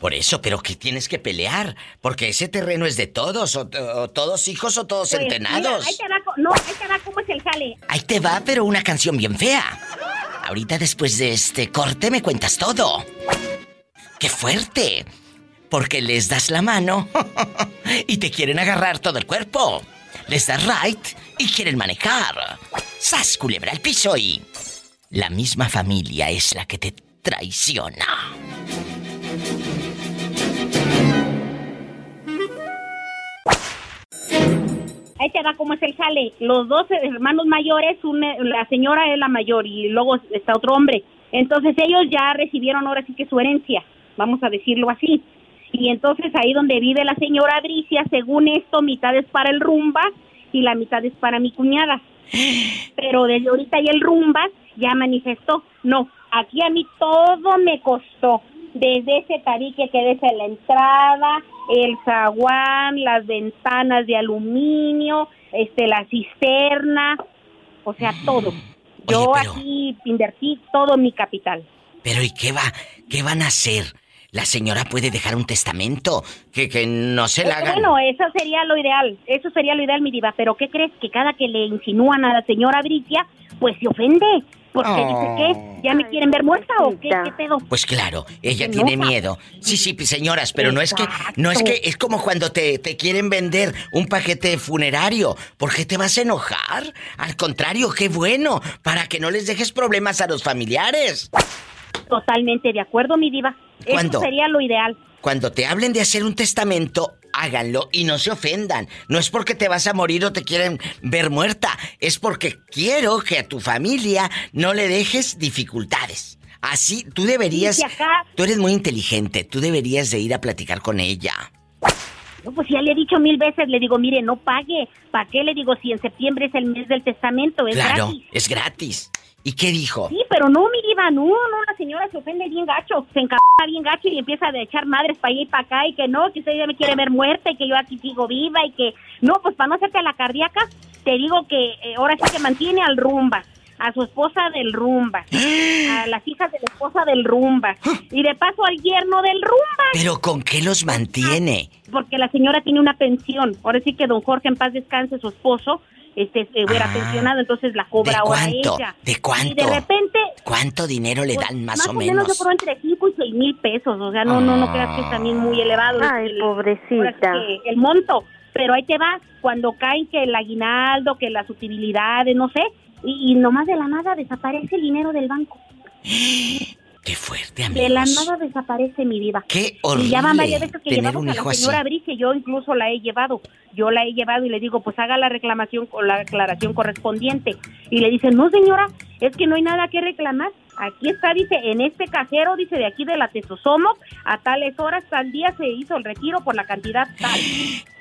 Por eso, pero que tienes que pelear, porque ese terreno es de todos, o, o todos hijos o todos Pues, mira, ahí te va, no, ahí te va cómo es el jale. Ahí te va, pero una canción bien fea. Ahorita después de este corte me cuentas todo. ¡Qué fuerte! Porque les das la mano y te quieren agarrar todo el cuerpo. Les das right y quieren manejar. ¡Sas, culebra al piso y... La misma familia es la que te traiciona. Ahí te va cómo es el jale. Los dos hermanos mayores, una- la señora es la mayor y luego está otro hombre. Entonces ellos ya recibieron ahora sí que su herencia, vamos a decirlo así. Y entonces ahí donde vive la señora Bricia, según esto, mitad es para el rumba y la mitad es para mi cuñada. Pero desde ahorita y el rumba ya manifestó, no, aquí a mí todo me costó. Desde ese tabique que desde la entrada, el zaguán, las ventanas de aluminio, este la cisterna, o sea, todo. Yo aquí invertí todo mi capital. Pero ¿y qué va? ¿Qué van a hacer la señora puede dejar un testamento que, que no se la hagan. Bueno, eso sería lo ideal, eso sería lo ideal, mi diva, pero ¿qué crees? Que cada que le insinúan a la señora Bricia, pues se ofende, porque dice Oh. que ya me quieren ver muerta o qué, qué pedo. Pues claro, ella Se tiene enoja. miedo. Sí, sí, pues, señoras, pero no es que, no es que, es como cuando te, te quieren vender un paquete funerario. ¿Por qué te vas a enojar? Al contrario, qué bueno, para que no les dejes problemas a los familiares. Totalmente de acuerdo, mi diva. ¿Cuándo? Eso sería lo ideal. Cuando te hablen de hacer un testamento, háganlo y no se ofendan. No es porque te vas a morir o te quieren ver muerta, es porque quiero que a tu familia no le dejes dificultades. Así, tú deberías... Sí, si acá- Tú eres muy inteligente, tú deberías de ir a platicar con ella. No, pues ya le he dicho mil veces, le digo, mire, no pague. ¿Para qué? Le digo, si en septiembre es el mes del testamento, es claro, gratis. es gratis. ¿Y qué dijo? Sí, pero no, mi diva, no, no, la señora se ofende bien gacho, se encabra bien gacho y empieza a echar madres para allá y para acá y que no, que usted ya me quiere ver muerta y que yo aquí sigo viva y que no, pues para no hacerte la cardíaca, te digo que eh, ahora sí que mantiene al rumba, a su esposa del rumba, a las hijas de la esposa del rumba y de paso al yerno del rumba, ¿Pero con qué los mantiene? porque la señora tiene una pensión, ahora sí que don Jorge en paz descanse, su esposo, este, eh, era pensionado, entonces la cobra ¿De ahora cuánto? ella. ¿De Y cuánto? de repente ¿Cuánto dinero le pues, dan más, o menos. yo menos? creo entre 5 y 6 mil pesos. O sea, no, no, no creas que es también muy elevado. Ay, el, pobrecita. el monto. Pero ahí te va, cuando caen que el aguinaldo, que las utilidades, no sé, y, y nomás de la nada desaparece el dinero del banco. Qué fuerte, De la amigos. nada desaparece mi vida. Qué Y ya van horrible varias veces que llevamos a la señora Brice, yo incluso la he llevado. Yo la he llevado y le digo, pues haga la reclamación con la aclaración correspondiente. Y le dice, no señora, es que no hay nada que reclamar. Aquí está, dice, en este cajero, dice, de aquí de la Tesosomo, a tales horas, tal día se hizo el retiro por la cantidad tal.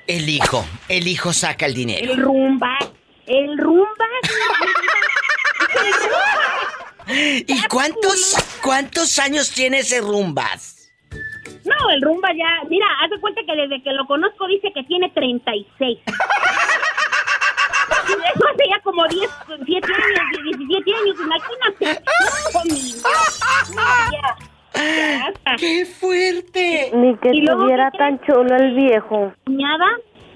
El hijo, el hijo saca el dinero. El rumba, el rumba. ¿Y cuántos, cuántos años tiene ese rumbas? No, el rumba ya, mira, haz de cuenta que desde que lo conozco dice que tiene 36. Y eso hace ya como 10, 7 años, 17 años, imagínate. No, mi. No, ya. ¡Qué fuerte! Ni que estuviera ¿qué tan chulo el viejo. cuñada,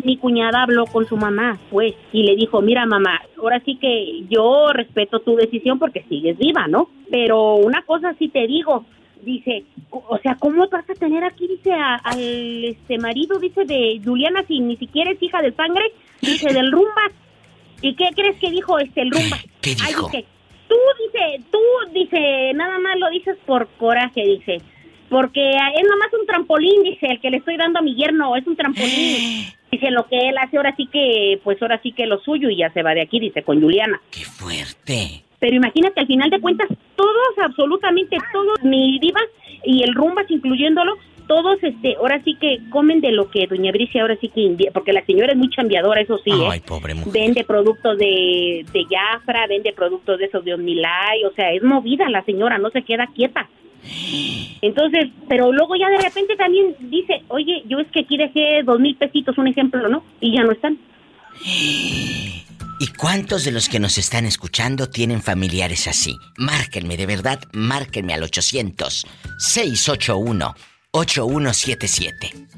mi cuñada habló con su mamá, pues, y le dijo, mira mamá, ahora sí que yo respeto tu decisión porque sigues viva, ¿no? Pero una cosa sí te digo, dice, o sea, ¿cómo vas a tener aquí, dice, a- al este marido, dice, de Juliana, si ni siquiera es hija de sangre, dice, del rumba? ¿Y qué crees que dijo este el rumba? ¿Qué Ay, dijo? dice, tú, dice, tú, dice, nada más lo dices por coraje, dice. Porque es nomás un trampolín, dice, el que le estoy dando a mi yerno, es un trampolín. Dice, lo que él hace ahora sí que, pues ahora sí que lo suyo y ya se va de aquí, dice, con Juliana. ¡Qué fuerte! Pero imagínate, al final de cuentas, todos, absolutamente todos, mi diva y el rumbas incluyéndolo, todos, este, ahora sí que comen de lo que doña Bricia ahora sí que porque la señora es muy chambeadora, eso sí, ¿eh? Ay, pobre mujer. Vende productos de, de Jafra, vende productos de esos de Omnilay, o sea, es movida la señora, no se queda quieta. Entonces, pero luego ya de repente también dice, oye, yo es que aquí dejé dos mil pesitos, un ejemplo, ¿no? Y ya no están. ¿Y cuántos de los que nos están escuchando tienen familiares así? Márquenme, de verdad, márquenme al 800-681-8177.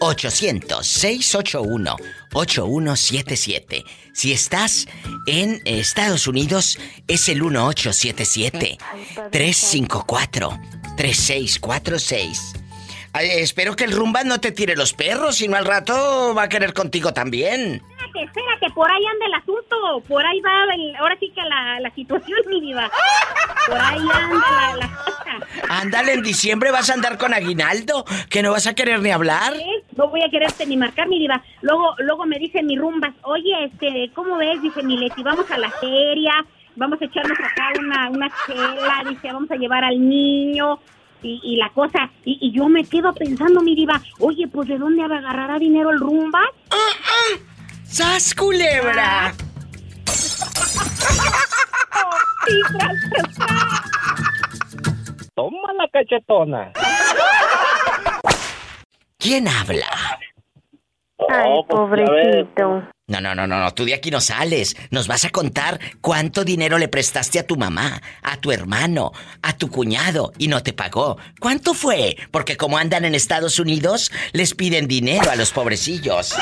800-681-8177. Si estás en Estados Unidos, es el 1877-354-3646. Ay, espero que el rumba no te tire los perros, sino al rato va a querer contigo también. Espérate, espérate, por ahí anda el asunto, por ahí va, el- ahora sí que la, la situación, mi vida. Por ahí anda la, la cosa. Ándale, en diciembre vas a andar con Aguinaldo, que no vas a querer ni hablar. ¿Eh? No voy a quererte ni marcar mi diva. Luego, luego me dice mi rumbas, oye, este, ¿cómo ves? Dice mi Leti, vamos a la feria, vamos a echarnos acá una, una chela, dice, vamos a llevar al niño y, y la cosa. Y, y yo me quedo pensando, mi diva, oye, pues ¿de dónde agarrará dinero el rumba? ¡Sas, culebra! Toma la cachetona. ¿Quién habla? Ay, No, pues, pobrecito. No, no, no, no, no, tú de aquí no sales. Nos vas a contar cuánto dinero le prestaste a tu mamá, a tu hermano, a tu cuñado y no te pagó. ¿Cuánto fue? Porque como andan en Estados Unidos, les piden dinero a los pobrecillos.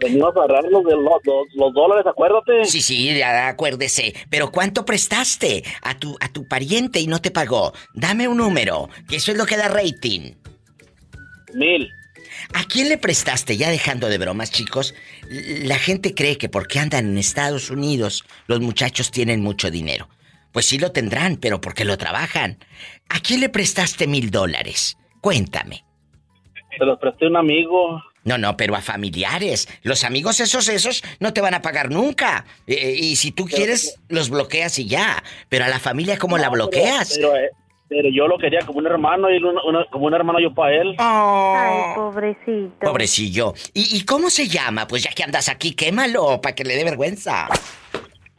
Venimos a agarrar los, los, los, dólares, acuérdate. Sí, sí, ya, acuérdese. Pero ¿cuánto prestaste a tu, a tu pariente y no te pagó? Dame un número, que eso es lo que da rating. Mil. ¿A quién le prestaste? Ya dejando de bromas, chicos. La gente cree que porque andan en Estados Unidos, los muchachos tienen mucho dinero. Pues sí lo tendrán, pero porque lo trabajan. ¿A quién le prestaste mil dólares? Cuéntame. Se los presté a un amigo. No, no, pero a familiares. Los amigos esos, esos, no te van a pagar nunca. Eh, eh, y si tú quieres, los bloqueas y ya. Pero a la familia, ¿cómo la bloqueas? Pero, eh, pero, yo lo quería como un hermano y como un hermano yo para él. Ay, pobrecito. Pobrecillo. ¿Y, ¿Y cómo se llama? Pues ya que andas aquí, quémalo para que le dé vergüenza.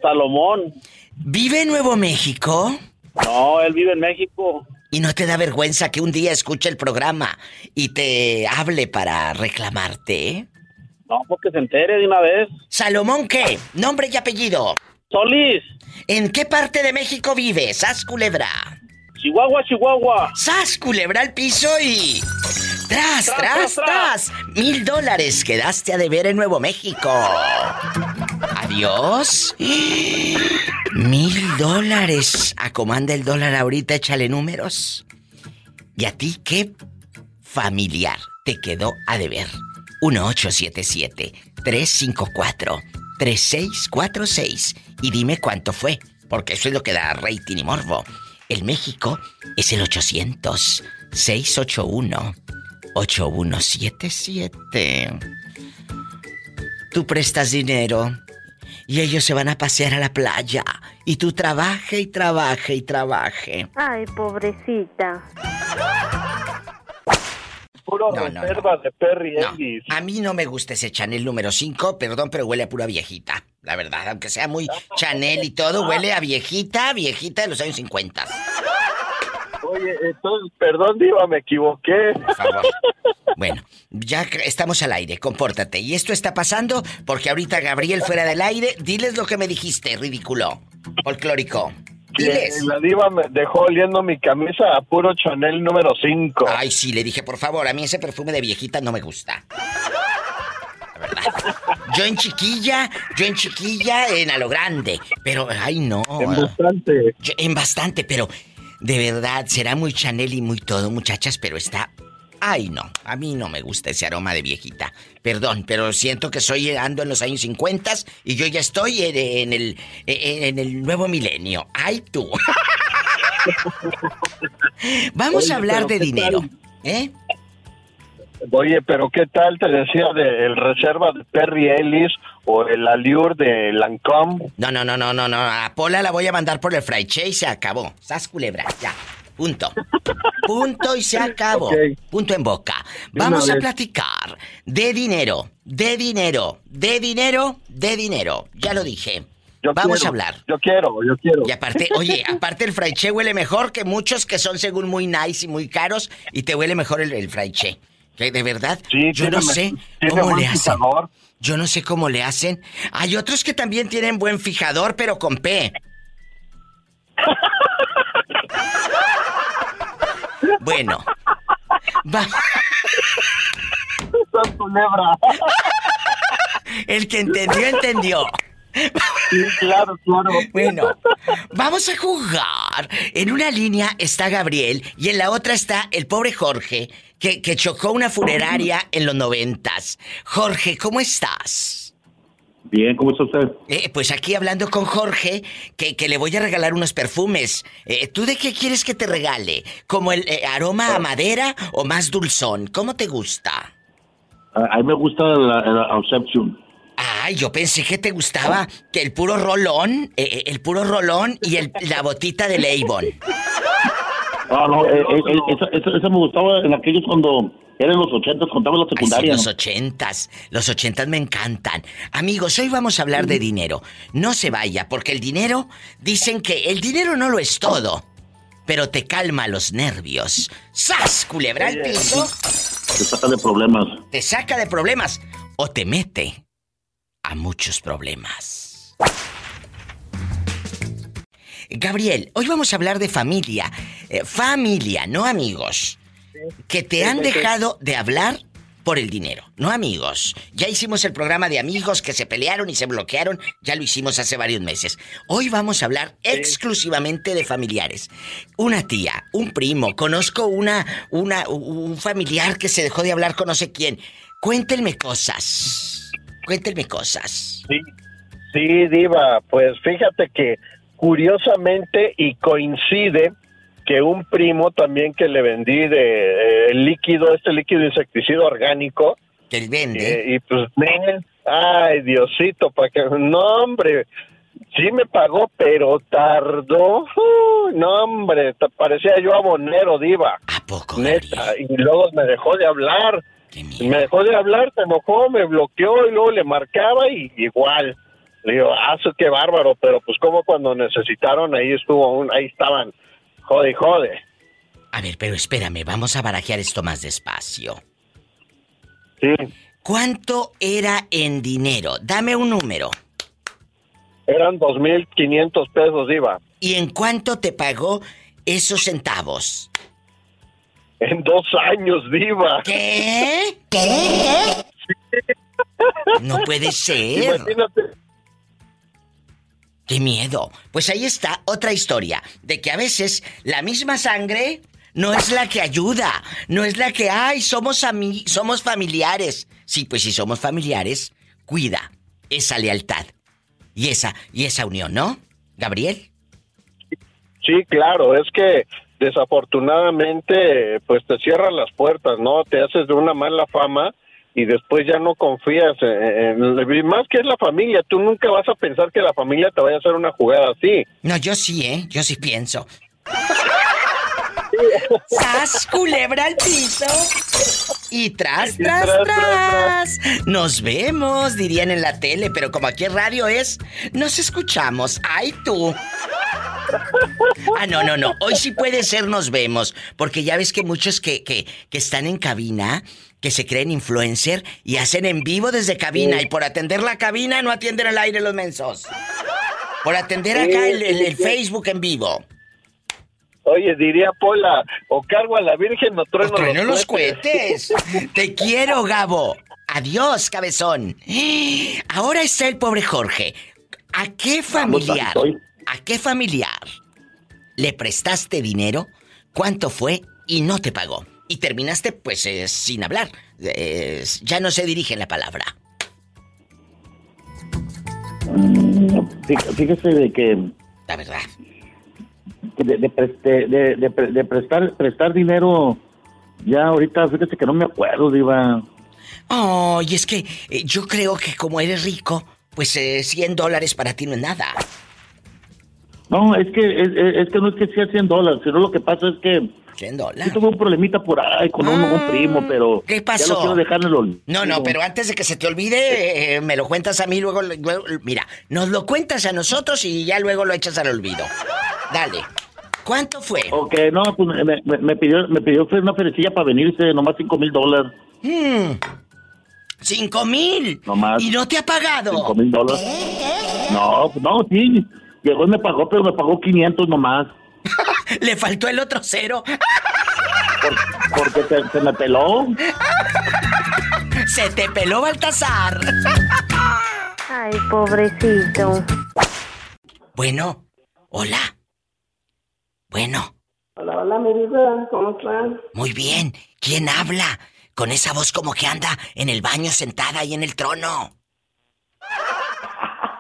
Salomón. ¿Vive en Nuevo México? No, él vive en México. ¿Y no te da vergüenza que un día escuche el programa y te hable para reclamarte? No, porque se entere de una vez. ¿Salomón qué? Nombre y apellido. Solís. ¿En qué parte de México vives? ¿Sas culebra? Chihuahua, Chihuahua. ¡Sas culebra al piso y... ¡Tras, tras, tras! Mil dólares quedaste a deber en Nuevo México. Adiós. Mil dólares. A comanda el dólar ahorita, échale números. ¿Y a ti qué familiar te quedó a deber? 1877-354-3646. Y dime cuánto fue, porque eso es lo que da rating y morbo. El México es el 800-681-8177. Tú prestas dinero y ellos se van a pasear a la playa. Y tú trabaje y trabaje y trabaje. Ay, pobrecita. Puro reserva de Perry no. A mí no me gusta ese Chanel número 5, perdón, pero huele a pura viejita. La verdad, aunque sea muy Chanel y todo, huele a viejita, viejita de los años 50. Oye, entonces, perdón, Diva, me equivoqué. Por favor. Bueno, ya estamos al aire, compórtate. Y esto está pasando porque ahorita Gabriel fuera del aire, diles lo que me dijiste, ridículo. Folclórico. Diles. La diva me dejó oliendo mi camisa a puro Chanel número 5. Ay, sí, le dije, por favor, a mí ese perfume de viejita no me gusta. La verdad. Yo en chiquilla, yo en chiquilla, en a lo grande. Pero, ay, no. En bastante. Yo, en bastante, pero de verdad, será muy Chanel y muy todo, muchachas, pero está. Ay, no, a mí no me gusta ese aroma de viejita. Perdón, pero siento que soy ando en los años 50 y yo ya estoy en, el en el nuevo milenio. Ay, tú. Vamos Oye, a hablar de ¿qué dinero, tal? ¿eh? Oye, pero ¿qué tal te decía del reserva de Perry Ellis o el Allure de Lancome? No, no, no, no, no, no. A Pola la voy a mandar por el fraiche y se acabó. Sas culebra, ya. Punto. Punto y se acabó. Punto en boca. Vamos a platicar de dinero, de dinero, de dinero, de dinero. Ya lo dije. Yo Vamos quiero, a hablar. Yo quiero, yo quiero. Y aparte, oye, aparte el fraiche huele mejor que muchos que son según muy nice y muy caros y te huele mejor el, el fraiche. Que de verdad, Sí, yo no me- sé cómo le hacen. fijador. Yo no sé cómo le hacen. Hay otros que también tienen buen fijador, pero con P. Bueno. Va. Culebra. El que entendió, entendió. Sí, claro, claro. Bueno, vamos a jugar. En una línea está Gabriel y en la otra está el pobre Jorge, que, que chocó una funeraria en los noventas. Jorge, ¿cómo estás? Bien, ¿cómo está usted? Eh, pues aquí hablando con Jorge, que, que le voy a regalar unos perfumes. Eh, ¿Tú de qué quieres que te regale? ¿Como el eh, aroma a madera o más dulzón? ¿Cómo te gusta? A, a mí me gusta la, la. Ay, yo pensé que te gustaba que el puro rolón, eh, el puro rolón y el- la botita de Avon. No, no, eh, eh, eh, esa me gustaba en aquellos cuando eran los ochentas, contaba la secundaria. los ochentas. Los ochentas me encantan. Amigos, hoy vamos a hablar de dinero. No se vaya, porque el dinero, dicen que el dinero no lo es todo, pero te calma los nervios. ¡Sas! Culebra al piso, Se saca de problemas. te saca de problemas. o te mete a muchos problemas. Gabriel, hoy vamos a hablar de familia. Eh, familia, no amigos. Que te han dejado de hablar por el dinero, no amigos. Ya hicimos el programa de amigos que se pelearon y se bloquearon, ya lo hicimos hace varios meses. Hoy vamos a hablar exclusivamente de familiares. Una tía, un primo, conozco una, una, un familiar que se dejó de hablar con no sé quién. Cuéntenme cosas. Cuéntenme cosas. Sí, sí, Diva, pues fíjate que curiosamente y coincide que un primo también que le vendí de eh, líquido, este líquido insecticida orgánico. Que vende. Eh, y pues, ay, Diosito, para que. No, hombre. Sí me pagó, pero tardó. Uh, no, hombre, parecía yo abonero, diva. ¿A poco? Neta. Y luego me dejó de hablar. Me dejó de hablar, se enojó, me bloqueó y luego le marcaba y igual. Le digo, ah, qué bárbaro, pero pues como cuando necesitaron, ahí estuvo, un, ahí estaban Jode, jode. A ver, pero espérame, vamos a barajear esto más despacio. Sí. ¿Cuánto era en dinero? Dame un número. Eran 2.500 pesos, Iba. ¿Y en cuánto te pagó esos centavos? En dos años, Diva. ¿Qué? ¿Qué? No puede ser. Imagínate. ¡Qué miedo! Pues ahí está otra historia, de que a veces la misma sangre no es la que ayuda, no es la que, ay, somos, somos familiares. Sí, pues si somos familiares, cuida esa lealtad y esa, y esa unión, ¿no? Gabriel. Sí, claro, es que desafortunadamente pues te cierran las puertas, ¿no? Te haces de una mala fama y después ya no confías en, más que es la familia, tú nunca vas a pensar que la familia te vaya a hacer una jugada así. No, yo sí, ¿eh? Yo sí pienso. ¡Sas, culebra al piso! Y tras, tras, tras, Nos vemos, dirían en la tele, pero como aquí en radio es, nos escuchamos. ¡Ay, tú! Ah, no, no, no. Hoy sí puede ser nos vemos. Porque ya ves que muchos que, que, que están en cabina que se creen influencer y hacen en vivo desde cabina y por atender la cabina no atienden al aire los mensos. Por atender acá el, Facebook en vivo. Oye, diría Pola, o cargo a la Virgen o trueno, o los, cohetes. Te quiero, Gabo. Adiós, cabezón. Ahora está el pobre Jorge. ¿A qué familiar? ¿A qué familiar le prestaste dinero? ¿Cuánto fue y no te pagó? y terminaste pues eh, sin hablar. ya no se dirige la palabra. Fíjese de que... La verdad. De, de, prestar, prestar dinero, ya ahorita fíjate que no me acuerdo, Diva. Oh, y es que eh, yo creo que como eres rico, pues 100 eh, dólares para ti no es nada. No, es que es, que no es que sea 100 dólares, sino lo que pasa es que 100 dólares. tuve un problemita por ahí con un, ah, primo, pero. ¿Qué pasó? Ya no quiero No, no, pero antes de que se te olvide, eh, me lo cuentas a mí, luego, Mira, nos lo cuentas a nosotros y ya luego lo echas al olvido. Dale. ¿Cuánto fue? Ok, no, pues me, pidió, me pidió una ferecilla para venirse, nomás 5 mil dólares. Hmm. ¿Cinco mil? Nomás. ¿Y no te ha pagado? ¿Cinco mil dólares? No, no, sí. Llegó y me pagó, pero me pagó 500 nomás. Le faltó el otro cero. porque se, me peló. Se te peló Baltasar. Ay, pobrecito. Bueno, hola. Bueno. Hola, hola, mi vida, ¿cómo estás? Muy bien. ¿Quién habla? Con esa voz como que anda en el baño sentada ahí en el trono.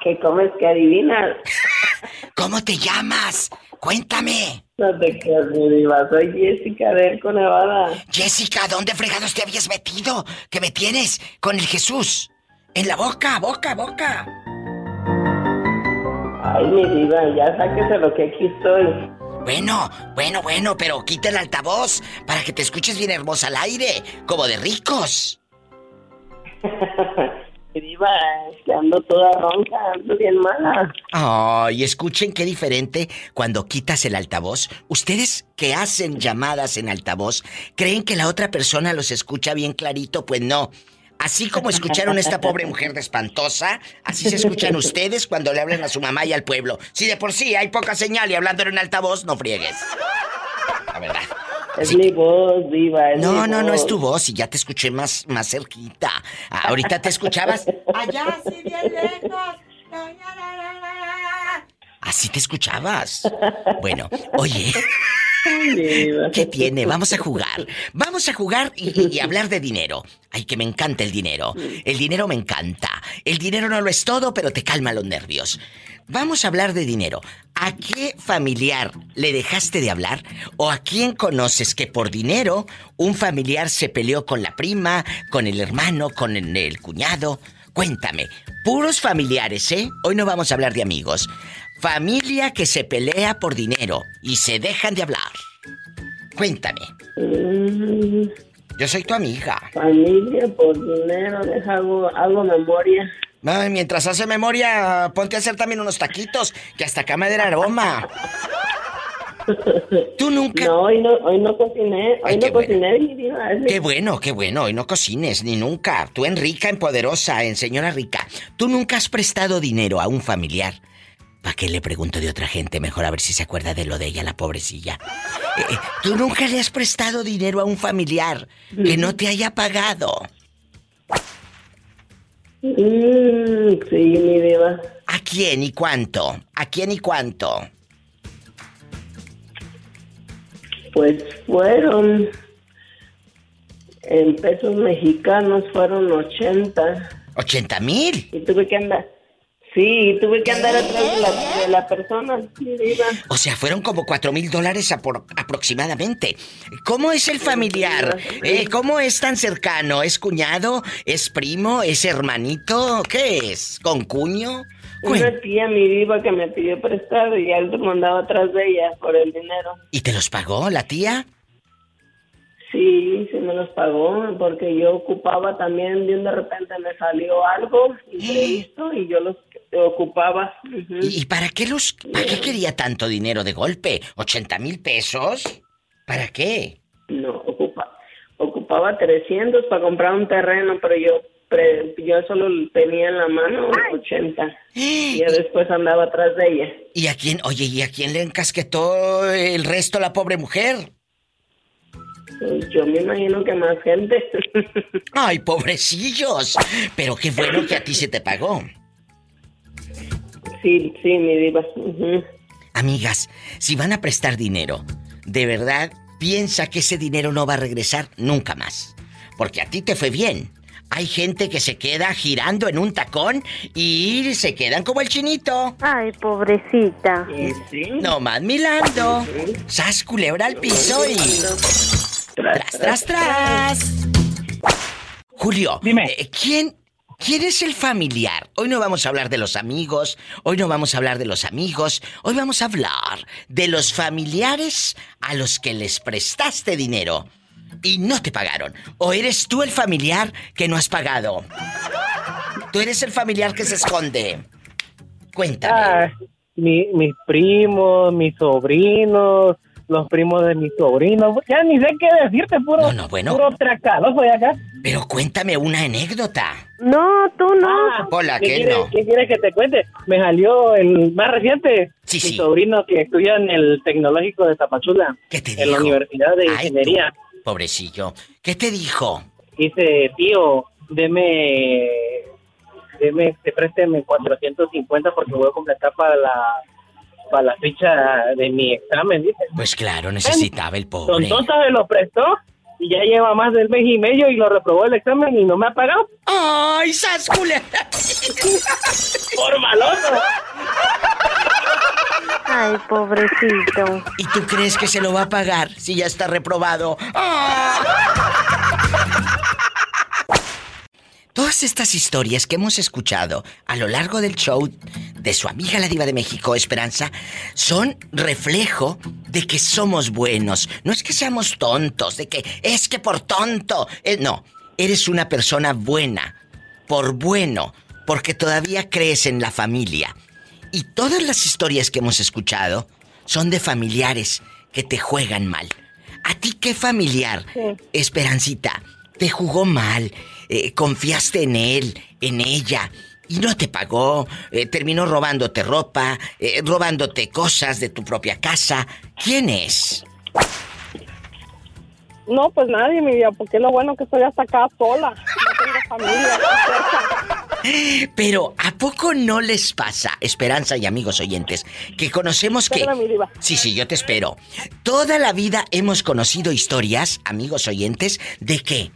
¿Qué comes que adivinas? ¿Cómo te llamas? Cuéntame. No te creas, mi diva. Soy Jessica de Nevada. Jessica, ¿dónde fregados te habías metido? Que me tienes con el Jesús. En la boca, boca, boca. Ay, mi diva, ya sáquese lo que aquí estoy. Bueno, bueno, bueno, pero quita el altavoz para que te escuches bien hermosa al aire, como de ricos. Diva, que ando toda ronca, ando bien mala. Ay, escuchen qué diferente cuando quitas el altavoz. Ustedes que hacen llamadas en altavoz, ¿creen que la otra persona los escucha bien clarito? Pues no. Así como escucharon a esta pobre mujer de espantosa, así se escuchan ustedes cuando le hablan a su mamá y al pueblo. Si de por sí hay poca señal y hablando en altavoz, no friegues. Es mi voz, viva. Es no, mi no, no es tu voz y ya te escuché más, más cerquita. Ahorita te escuchabas. Allá, sí, bien lejos. Así te escuchabas. Bueno, oye. ¿Qué tiene? Vamos a jugar. Vamos a jugar y, y hablar de dinero. Ay, que me encanta el dinero. El dinero me encanta. El dinero no lo es todo, pero te calma los nervios. Vamos a hablar de dinero. ¿A qué familiar le dejaste de hablar? ¿O a quién conoces que por dinero un familiar se peleó con la prima, con el hermano, con el, el cuñado? Cuéntame. Puros familiares, ¿eh? Hoy no vamos a hablar de amigos. Familia que se pelea por dinero y se dejan de hablar. Cuéntame. Mm, Yo soy tu amiga. familia, por dinero, deja hago memoria. Ay, mientras hace memoria, ponte a hacer también unos taquitos, que hasta acá me da aroma. Tú nunca. No, hoy no, hoy no cociné, hoy Ay, no bueno. cociné, mi Qué bueno, qué bueno, y no cocines, ni nunca. Tú en rica, en poderosa, en señora rica. Tú nunca has prestado dinero a un familiar. ¿Para qué le pregunto de otra gente? Mejor a ver si se acuerda de lo de ella, la pobrecilla. Eh, eh, Tú nunca le has prestado dinero a un familiar que no te haya pagado. Mm, sí, mi diva. ¿A quién y cuánto? ¿A quién y cuánto? Pues fueron, en pesos mexicanos fueron 80. ¿80 mil? Y tuve que andar, sí, tuve que andar atrás de la, de la persona. O sea, fueron como cuatro mil dólares aproximadamente. ¿Cómo es el familiar? Eh, ¿Cómo es tan cercano? ¿Es cuñado? ¿Es primo? ¿Es hermanito? ¿Qué es? ¿Con cuño? Una tía, mi diva, que me pidió prestado y algo andaba atrás de ella por el dinero. ¿Y te los pagó la tía? Sí, sí me los pagó porque yo ocupaba también, de un de repente me salió algo imprevisto y yo los ocupaba. ¿Y, y para qué los... ¿Para qué quería tanto dinero de golpe? ¿80 mil pesos? ¿Para qué? No, ocupa, ocupaba 300 para comprar un terreno, pero yo pre- yo solo tenía en la mano 80 y ya después andaba atrás de ella. ¿Y a quién, oye, ¿y a quién le encasquetó el resto la pobre mujer? Pues yo me imagino que más gente. Ay, pobrecillos. Pero qué bueno que a ti se te pagó. Sí, sí, mi diva. Amigas, si van a prestar dinero, de verdad piensa que ese dinero no va a regresar nunca más. Porque a ti te fue bien. Hay gente que se queda girando en un tacón y se quedan como el chinito. Ay, pobrecita. No más milando. Sas culebra al piso y. Tras, tras, tras. Julio, Dime. ¿quién, ¿quién es el familiar? Hoy no vamos a hablar de los amigos, hoy no vamos a hablar de los amigos, hoy vamos a hablar de los familiares a los que les prestaste dinero y no te pagaron. ¿O eres tú el familiar que no has pagado? Tú eres el familiar que se esconde. Cuéntame. Ah, mi, mis primos, mis sobrinos, los primos de mis sobrinos. Ya ni sé qué decirte, puro, No, no, bueno. puro tracaloso de acá. Pero cuéntame una anécdota. No, tú no. Hola, ¿Qué quieres, no. ¿Qué quieres que te cuente? Me salió el más reciente. Sí, mi sí. sobrino que estudia en el Tecnológico de Tapachula. ¿Qué te En la dijo? Universidad de Ay, Ingeniería. tú, pobrecillo. ¿Qué te dijo? Dice, tío, deme, deme, te présteme 450 porque voy a completar para la, para la fecha de mi examen, dice. Pues claro, necesitaba el Don pobre. Tota me lo prestó y ya lleva más del mes y medio y lo reprobó el examen y no me ha pagado. ¡Ay, sas culebra! ¡Por maloso! Ay, pobrecito. ¿Y tú crees que se lo va a pagar si ya está reprobado? Todas estas historias que hemos escuchado a lo largo del show de su amiga la diva de México, Esperanza, son reflejo de que somos buenos. No es que seamos tontos, de que es que por tonto. Eh, no, eres una persona buena, por bueno, porque todavía crees en la familia. Y todas las historias que hemos escuchado son de familiares que te juegan mal. ¿A ti qué familiar, Esperancita, te jugó mal, eh, confiaste en él, en ella, y no te pagó, eh, terminó robándote ropa, eh, robándote cosas de tu propia casa. ¿Quién es? No, pues nadie, mi vida, porque es lo bueno que estoy hasta acá sola. No tengo familia. Pero, ¿a poco no les pasa, Esperanza y amigos oyentes, que conocemos que... Espérame, mi diva. Sí, sí, yo te espero. Toda la vida hemos conocido historias, amigos oyentes, de que...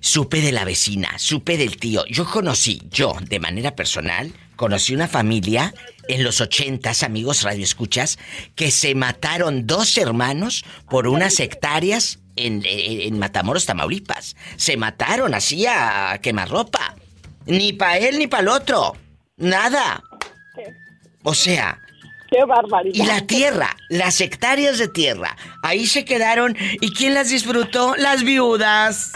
Supe de la vecina, supe del tío. Yo conocí, yo, de manera personal, conocí una familia en los ochentas, amigos radioescuchas, que se mataron dos hermanos por unas hectáreas en, Matamoros, Tamaulipas. Se mataron así a quemarropa. Ni para él ni para el otro. Nada. O sea. Qué barbaridad. Y la tierra, las hectáreas de tierra, ahí se quedaron. ¿Y quién las disfrutó? Las viudas.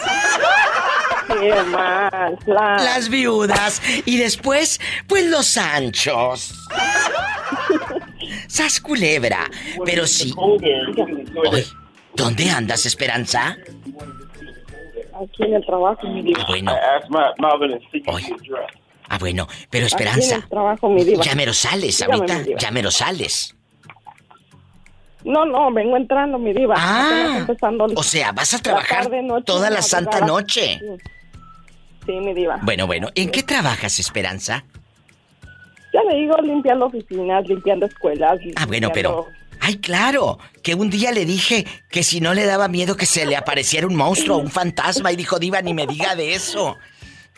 Qué mal, claro. Las viudas. Y después, pues los anchos. Sas culebra. Pero sí. ¿Dónde andas, Esperanza? Aquí en el trabajo, mi bueno. Oy. Ah, bueno, pero Aquí en Esperanza. el trabajo, mi diva. Ya me lo sales, Dígame, ahorita. Ya me lo sales. No, no, vengo entrando, mi diva. Ah, O sea, vas a trabajar noche, toda la santa noche. Sí, mi diva. Bueno, bueno, ¿en qué trabajas, Esperanza? Ya le digo, limpiando oficinas, limpiando escuelas. Ah, bueno, pero. Ay, claro, que un día le dije que si no le daba miedo que se le apareciera un monstruo o un fantasma y dijo, Diva, ni me diga de eso.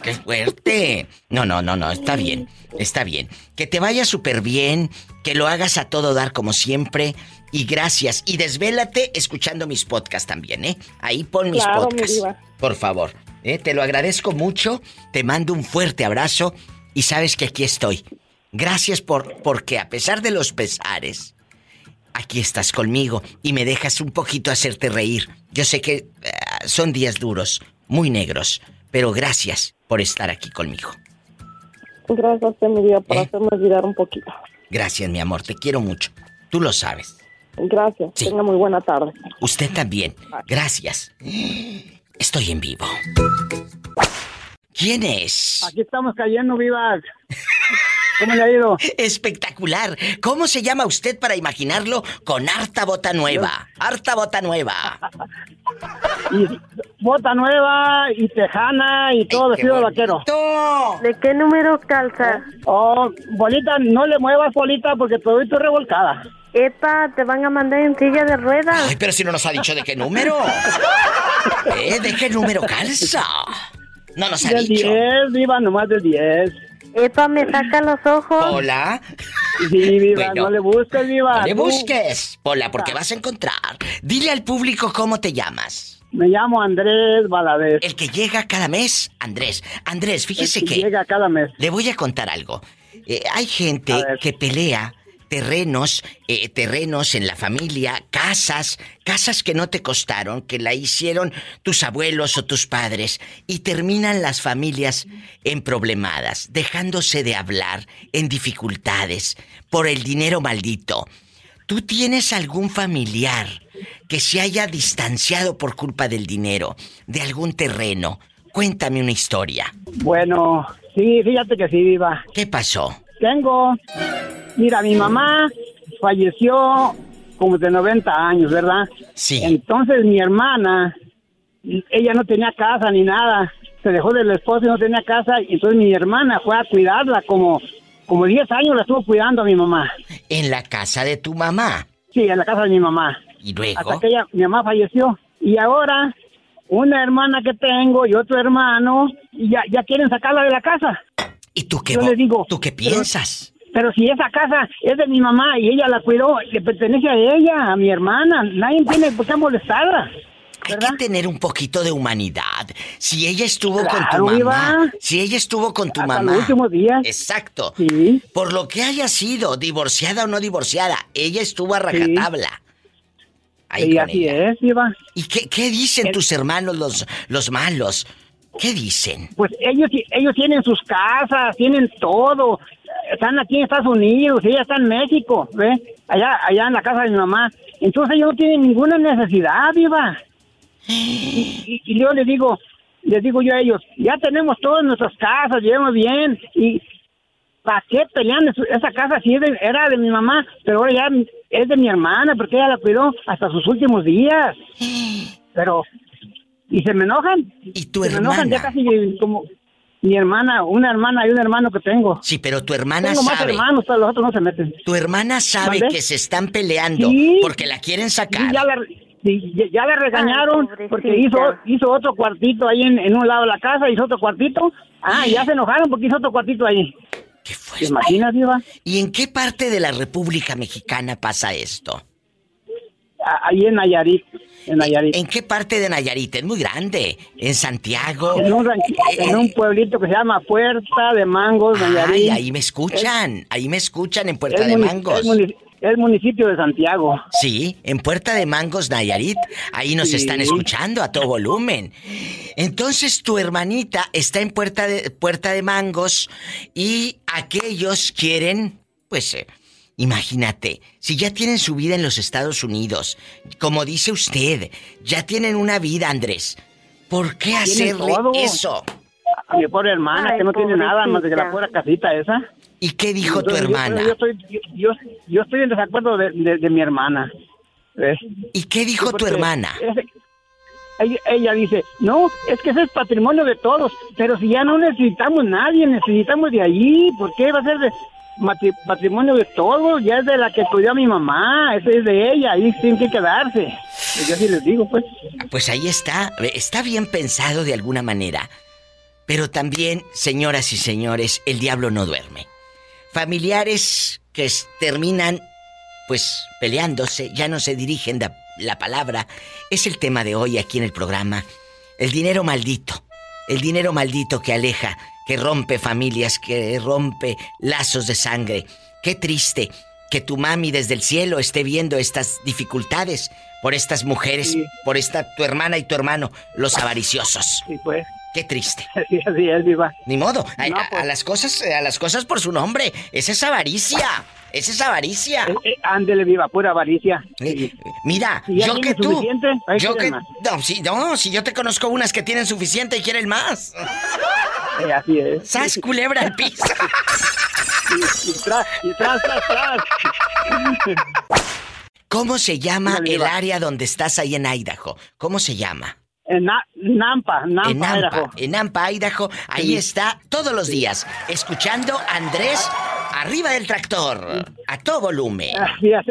¡Qué fuerte! No, no, no, no, está bien, está bien. Que te vaya súper bien, que lo hagas a todo dar como siempre. Y gracias. Y desvélate escuchando mis podcasts también, ¿eh? Ahí pon mis Claro, podcasts. Por favor. ¿eh? Te lo agradezco mucho. Te mando un fuerte abrazo. Y sabes que aquí estoy. Gracias por, porque a pesar de los pesares, aquí estás conmigo y me dejas un poquito hacerte reír. Yo sé que eh, son días duros, muy negros, pero gracias por estar aquí conmigo. Gracias mi diva, por ¿Eh? hacerme olvidar un poquito. Gracias, mi amor, te quiero mucho. Tú lo sabes. Gracias. Sí. Tenga muy buena tarde. Usted también. Gracias. Estoy en vivo. ¿Quién es? Aquí estamos cayendo, vivas. ¿Cómo le ha ido? Espectacular. ¿Cómo se llama usted para imaginarlo con harta bota nueva? Harta bota nueva. Y bota nueva y tejana y todo vestido de vaquero. ¿De qué número calza? Oh, bolita, no le muevas, bolita, porque te doy tu revolcada. Epa, te van a mandar en silla de ruedas. Ay, pero si no nos ha dicho de qué número. ¿Eh? ¿De qué número calza? No nos ha Del dicho. 10, viva, nomás del 10. Epa, me saca los ojos. Hola. Sí, viva, Bueno. no le busques, viva. No le busques, Pola, porque vas a encontrar. Dile al público cómo te llamas. Me llamo Andrés Valadez. El que llega cada mes, Andrés. Andrés, fíjese El que que. llega cada mes. Le voy a contar algo. Eh, hay gente que pelea terrenos, eh, terrenos en la familia, casas, casas que no te costaron, que la hicieron tus abuelos o tus padres, y terminan las familias en problemadas, dejándose de hablar, en dificultades, por el dinero maldito. ¿Tú tienes algún familiar que se haya distanciado por culpa del dinero, de algún terreno? Cuéntame una historia. Bueno, sí, fíjate que sí, viva. ¿Qué pasó? Tengo, mira, mi mamá falleció como de 90 años, ¿verdad? Sí. Entonces mi hermana, ella no tenía casa ni nada, se dejó del esposo y no tenía casa, y entonces mi hermana fue a cuidarla como, como 10 años la estuvo cuidando a mi mamá. En la casa de tu mamá. Sí, en la casa de mi mamá. ¿Y luego? Hasta que ella, mi mamá falleció. Y ahora, una hermana que tengo y otro hermano, y ya, ya quieren sacarla de la casa. ¿Y tú qué, Yo le digo, ¿tú qué piensas? Pero si esa casa es de mi mamá y ella la cuidó, le pertenece a ella, a mi hermana. Nadie tiene por qué molestarla. Hay que tener un poquito de humanidad. Si ella estuvo con tu mamá, Iba. si ella estuvo con tu Hasta mamá. los últimos días. Exacto. Por lo que haya sido, divorciada o no divorciada, ella estuvo a rajatabla. Ahí Y con así ella. es, Iba. ¿Y qué, qué dicen tus hermanos, los, los malos? ¿Qué dicen? Pues ellos, ellos tienen sus casas, tienen todo. Están aquí en Estados Unidos, ella está en México, ¿ves? Allá, allá en la casa de mi mamá. Entonces ellos no tienen ninguna necesidad, Iba. Y, y yo les digo, les digo yo a ellos, ya tenemos todas nuestras casas, llevamos bien, y ¿para qué pelean esa casa si era de mi mamá, pero ahora ya es de mi hermana, porque ella la cuidó hasta sus últimos días? Pero, y se me enojan. ¿Y tu se hermana? me enojan ya casi como mi hermana, una hermana y un hermano que tengo. Sí, pero tu hermana tengo sabe. más hermanos, pero los otros no se meten. Tu hermana sabe que se están peleando Sí. porque la quieren sacar. Sí, ya la, sí, ya- ya la regañaron porque hizo, hizo otro cuartito ahí en, en un lado de la casa, hizo otro cuartito. Ah, ya se enojaron porque hizo otro cuartito ahí. ¿Qué fue? ¿Te imaginas, Diva? ¿Y en qué parte de la República Mexicana pasa esto? Ahí en Nayarit. En Nayarit. ¿En qué parte de Nayarit? Es muy grande. ¿En Santiago? En un, en un pueblito que se llama Puerta de Mangos, Nayarit. Ay, ahí me escuchan. Ahí me escuchan en Puerta de Mangos. Es, es municipio de Santiago. Sí, en Puerta de Mangos, Nayarit. Ahí nos Sí. están escuchando a todo volumen. Entonces tu hermanita está en Puerta de, Puerta de Mangos y aquellos quieren, pues, eh, imagínate, si ya tienen su vida en los Estados Unidos, como dice usted, ya tienen una vida, Andrés. ¿Por qué hacerle todo. eso? A mi pobre hermana, Ay, que no tiene nada más de que la pura casita esa. ¿Y qué dijo tu Entonces, hermana? Yo, estoy, yo, yo, yo estoy en desacuerdo de, de- de mi hermana. ¿ves? ¿Y qué dijo Sí, tu hermana? ese- ella, ella dice, no, es que ese es patrimonio de todos, pero si ya no necesitamos nadie, necesitamos de allí, ¿por qué va a ser de matri- patrimonio de todos? Ya es de la que cuidó a mi mamá, ese es de ella, ahí tienen que quedarse. Yo sí les digo, pues. Pues ahí está, está bien pensado de alguna manera. Pero también, señoras y señores, el diablo no duerme. Familiares que terminan, pues, peleándose, ya no se dirigen la palabra. Es el tema de hoy aquí en el programa. El dinero maldito. El dinero maldito que aleja, que rompe familias, que rompe lazos de sangre. Qué triste que tu mami desde el cielo esté viendo estas dificultades por estas mujeres, Sí. por esta tu hermana y tu hermano, los avariciosos. Sí, pues. Qué triste. Así, así es, viva. Ni modo. A, No, a- pues. a las cosas, a las cosas por su nombre. Esa es avaricia. Esa es avaricia. Eh, eh, ándele, viva, pura avaricia. Eh, Mira, Si yo que tú. Yo que. No, si, no, si yo te conozco unas que tienen suficiente y quieren más. Eh, así es. ¡Sas culebra al piso! Y, y tras, y tras, tras, tras. ¿Cómo se llama el Diva. área donde estás ahí en Idaho? ¿Cómo se llama? En Na- Nampa, Nampa, en Nampa, Idaho. en Nampa, Idaho. Ahí Sí. está todos los días, escuchando a Andrés arriba del tractor, a todo volumen. Así es,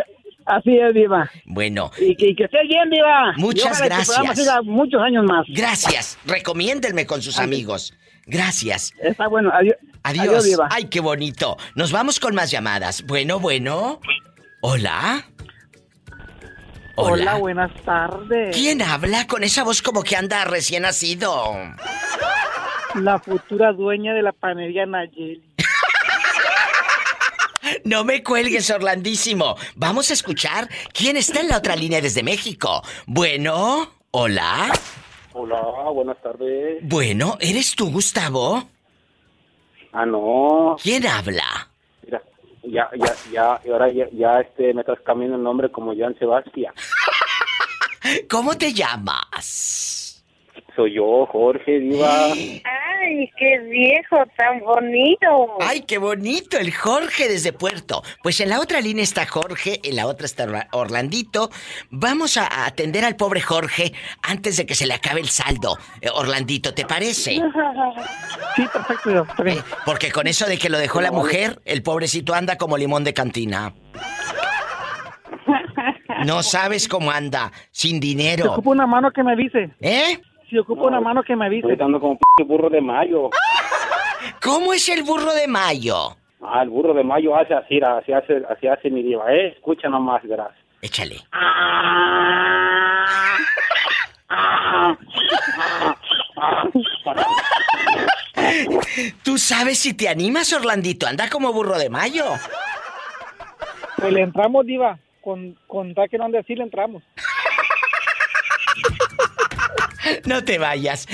así es, Diva. Bueno, Y que, y que esté bien, Diva. Muchas gracias. siga muchos años más. gracias. Recomiéndenme con sus amigos. Gracias. Está bueno, adiós. Adiós. Diva. Ay, qué bonito. Nos vamos con más llamadas. Bueno, bueno. Hola. Hola, buenas tardes. ¿Quién habla con esa voz como que anda recién nacido? La futura dueña de la panería Nayeli. No me cuelgues, Orlandísimo. Vamos a escuchar quién está en la otra línea desde México. Bueno, hola. Hola, buenas tardes. Bueno, ¿eres tú, Gustavo? Ah, no. ¿Quién habla? Ya, ya, ya, y ahora ya, ya este, me estás cambiando el nombre como Joan Sebastián. ¿Cómo te llamas? Soy yo, Jorge Diva. Ay, qué viejo tan bonito. Ay, qué bonito, el Jorge desde Puerto. Pues en la otra línea está Jorge, en la otra está Orla- Orlandito. Vamos a atender al pobre Jorge antes de que se le acabe el saldo. Eh, Orlandito, ¿te parece? Sí, perfecto, bien. Porque con eso de que lo dejó la mujer, el pobrecito anda como limón de cantina. No sabes cómo anda, sin Si dinero. ocupa una mano que me avise. ¿Eh? Si ocupa una mano que me avise. Estoy dando como p burro de mayo. ¿Cómo es el burro de mayo? Ah, el burro de mayo hace así, así hace, así hace mi diva. Eh, escucha nomás, verás. Échale. Tú sabes si te animas, Orlandito. Anda como burro de mayo. Pues le entramos, Diva. Con, con tal que no ande así, le entramos. No te vayas.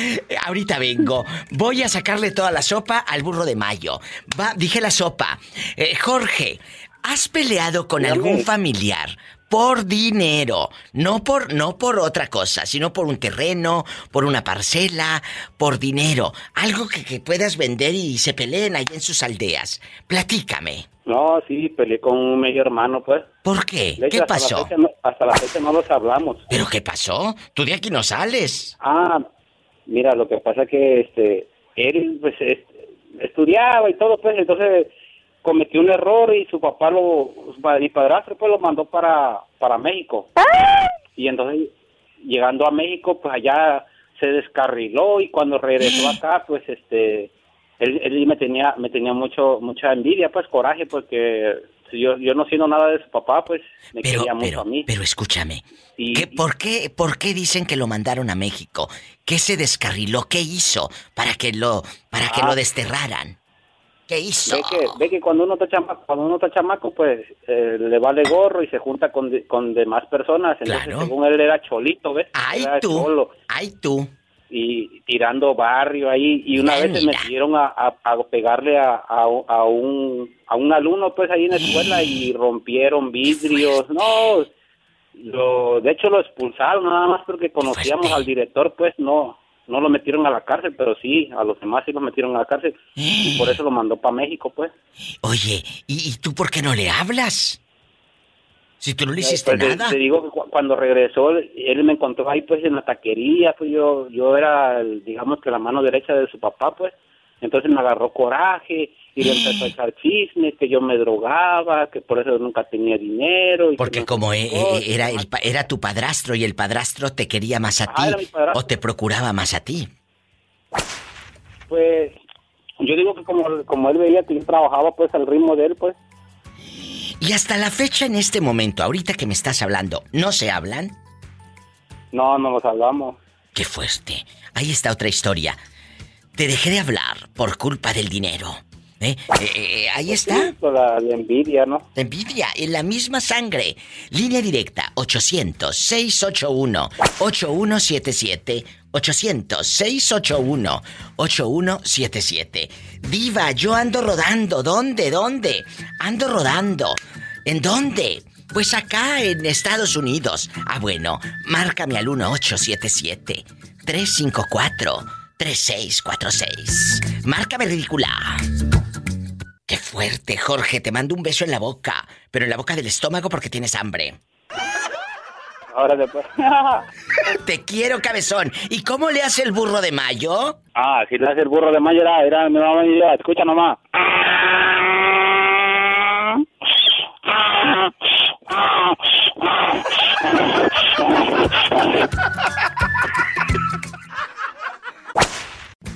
Ahorita vengo. Voy a sacarle toda la sopa al burro de mayo. Va, dije la sopa. Eh, Jorge, ¿Has peleado con algún familiar por dinero, no por no por otra cosa, sino por un terreno, por una parcela, por dinero, algo que, que puedas vender y se peleen ahí en sus aldeas. Platícame. No, sí, peleé con un medio hermano, pues. ¿Por qué? De hecho, ¿Qué hasta la pasó? fecha no- hasta la fecha no nos hablamos. ¿Pero qué pasó? Tú de aquí no sales. Ah, mira, lo que pasa que este él pues est- estudiaba y todo, pues entonces cometió un error y su papá lo mi padrastro pues lo mandó para para México. Y entonces llegando a México pues allá se descarriló y cuando regresó acá pues este él, él me tenía me tenía mucho mucha envidia, pues coraje porque yo yo no siendo nada de su papá, pues me Pero, quería mucho pero, a mí. pero escúchame. Y- ¿Qué, por, qué, ¿Por qué dicen que lo mandaron a México? ¿Qué se descarriló? ¿Qué hizo para que lo, para que Ah. lo desterraran? ¿Qué hizo? Ve que, ve que cuando uno está chamaco, cuando uno está chamaco, pues eh, le vale gorro y se junta con, de- con demás personas. Entonces, Claro. según él era cholito, ¿ves? Ay, Era tú. cholo. Ay, tú. Y tirando barrio ahí. Y una vez se metieron a, a, a pegarle a, a, a un, a un alumno, pues ahí en la escuela y rompieron vidrios. No, lo, de hecho lo expulsaron nada más porque conocíamos al director, pues no. No lo metieron a la cárcel, pero sí, a los demás sí los metieron a la cárcel. Y por eso lo mandó para México, pues. Oye, ¿y, y tú por qué no le hablas? Si tú no le hiciste pues, nada. Te, digo que cu- cuando regresó, él me encontró ahí pues en la taquería, pues yo, yo era, digamos que la mano derecha de su papá, pues. Entonces me agarró coraje y le empezó a echar chismes, que yo me drogaba, que por eso nunca tenía dinero. y Porque no como e- e- era, el, pa- era tu padrastro y el padrastro te quería más a ti Ah, padrastro. o te procuraba más a ti. Pues yo digo que como, como él veía que yo trabajaba pues al ritmo de él, pues. Y hasta la fecha en este momento, ahorita que me estás hablando, ¿no se hablan? No, no nos hablamos. Qué fuerte. Ahí está otra historia. Te dejé de hablar por culpa del dinero. ¿Eh? Eh, eh, ahí está. Sí, la, la envidia, ¿no? La envidia, en la misma sangre. Línea directa 800-681-8177. 800-681-8177. Diva, yo ando rodando. ¿Dónde? ¿Dónde? Ando rodando. ¿En dónde? Pues acá en Estados Unidos. Ah, bueno, márcame al 1877 354 3646. Márcame ridícula. Fuerte, Jorge. Te mando un beso en la boca, pero en la boca del estómago porque tienes hambre. Ahora después. Te quiero, cabezón. ¿Y cómo le hace el burro de mayo? Ah, si le hace el burro de mayo, era, era mi mamá y yo, escucha nomás.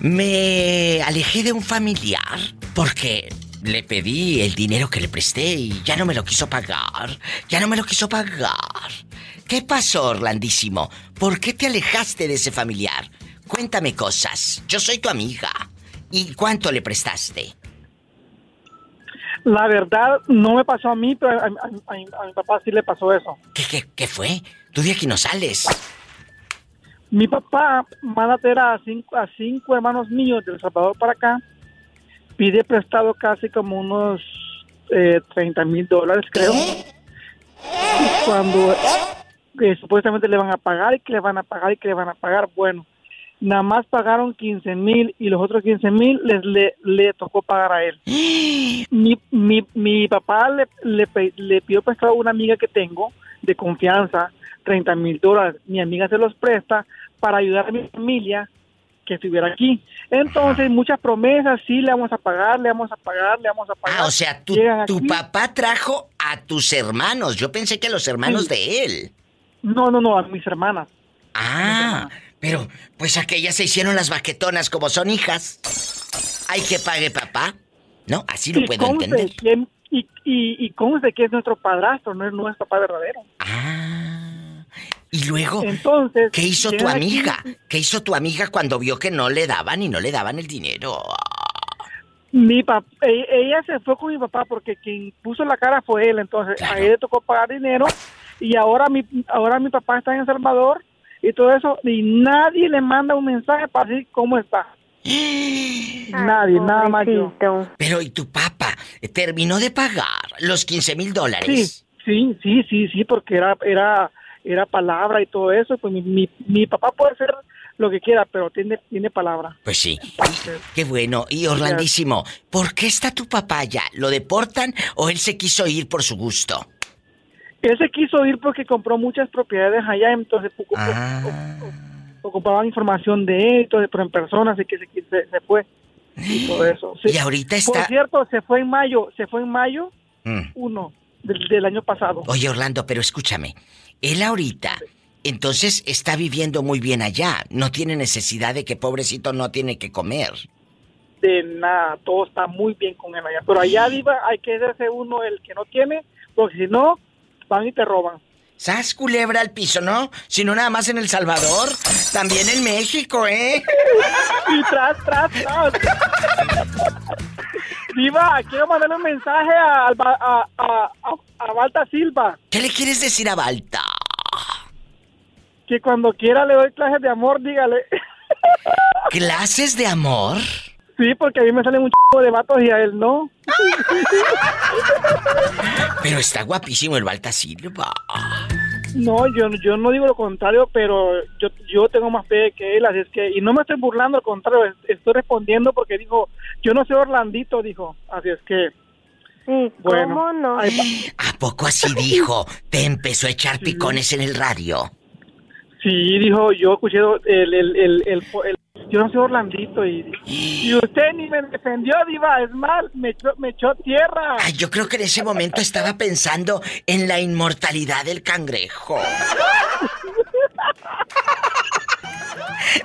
Me alejé de un familiar porque le pedí el dinero que le presté y ya no me lo quiso pagar. Ya no me lo quiso pagar. ¿Qué pasó, Orlandísimo? ¿Por qué te alejaste de ese familiar? Cuéntame cosas. Yo soy tu amiga. ¿Y cuánto le prestaste? La verdad, no me pasó a mí, pero a, a- a- a mi papá sí le pasó eso. ¿Qué, qué, qué fue? Tú de aquí no sales. Mi papá manda a cinco, a cinco hermanos míos de El Salvador para acá. Pide prestado casi como unos eh, 30 mil dólares, creo. Y cuando eh, supuestamente le van a pagar y que le van a pagar y que le van a pagar, bueno, nada más pagaron 15 mil y los otros 15 mil les le, le tocó pagar a él. Mi, mi, mi papá le, le, le pidió prestado a una amiga que tengo de confianza 30 mil dólares. Mi amiga se los presta para ayudar a mi familia que estuviera aquí. Entonces, muchas promesas, sí, le vamos a pagar, le vamos a pagar, le vamos a pagar. Ah, o sea, tu, tu papá trajo a tus hermanos. Yo pensé que a los hermanos Sí. de él. No, no, no, a mis hermanas. Ah, pero pues aquellas se hicieron las baquetonas como son hijas. Hay que pague papá. No, así lo puedo entender. que- y, y, y conste que es nuestro padrastro, no es nuestro papá verdadero. Y luego, Entonces, ¿qué hizo tu aquí- amiga? ¿Qué hizo tu amiga cuando vio que no le daban y no le daban el dinero? Mi pap- e- ella se fue con mi papá porque quien puso la cara fue él, entonces a él le tocó pagar dinero y ahora mi ahora mi papá está en El Salvador y todo eso y nadie le manda un mensaje para decir cómo está. Nadie, nada más yo. Pero ¿y tu papá terminó de pagar los 15 mil Sí, dólares? sí, sí, sí, sí, porque era, era, era palabra y todo eso. Pues mi, mi, mi papá puede hacer lo que quiera, pero tiene, tiene palabra. Pues sí. Qué bueno. Y Orlandísimo, ¿por qué está tu papá allá? ¿Lo deportan o él se quiso ir por su gusto? Él se quiso ir porque compró muchas propiedades allá, entonces Ah. ocupaban información de él, entonces, pero en persona, así que se, se, se fue. Y todo eso. sí. Y ahorita Por está... cierto, se fue en mayo, se fue en mayo Mm. uno del, del año pasado. Oye, Orlando, pero escúchame. Él ahorita, entonces está viviendo muy bien allá. No tiene necesidad de que pobrecito no tiene que comer. De nada, todo está muy bien con él allá. Pero allá, Diva, hay que hacerse uno el que no tiene, porque si no, van y te roban. ¿Sas culebra al piso, no? Si no nada más en El Salvador, también en México, ¿eh? Y tras, tras, tras. Diva, quiero mandarle un mensaje a, a, a, a Balta Silva. ¿Qué le quieres decir a Balta? Que cuando quiera le doy clases de amor, dígale. ¿Clases de amor? Sí, porque a mí me salen un chico de vatos y a él no. Pero está guapísimo el Balta Silva. No, yo, yo no digo lo contrario, pero yo, yo tengo más fe que él, así es que, y no me estoy burlando, al contrario, es- estoy respondiendo porque dijo, yo no soy Orlandito, dijo, así es que, bueno, ¿cómo no? ¿A poco así dijo? Te empezó a echar picones en el radio. sí, dijo, yo escuché el, el, el, el- el- yo no soy Orlandito, y, y usted ni me defendió, diva, es mal, me echó, me echó tierra. Ay, yo creo que en ese momento estaba pensando en la inmortalidad del cangrejo.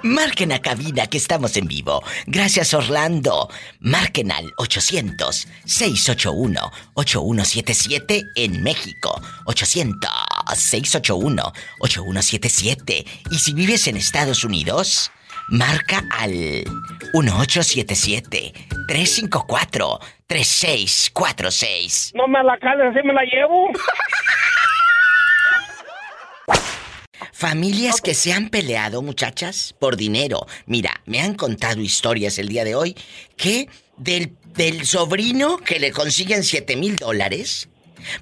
Marquen a cabina que estamos en vivo. Gracias Orlando. Marquen al 800-681-8177 en México. 800-681-8177. Y si vives en Estados Unidos, marca al 1877-354-3646. No me la cales, así me la llevo. Familias que se han peleado, muchachas, por dinero. Mira, me han contado historias el día de hoy que del, del sobrino que le consiguen 7 mil dólares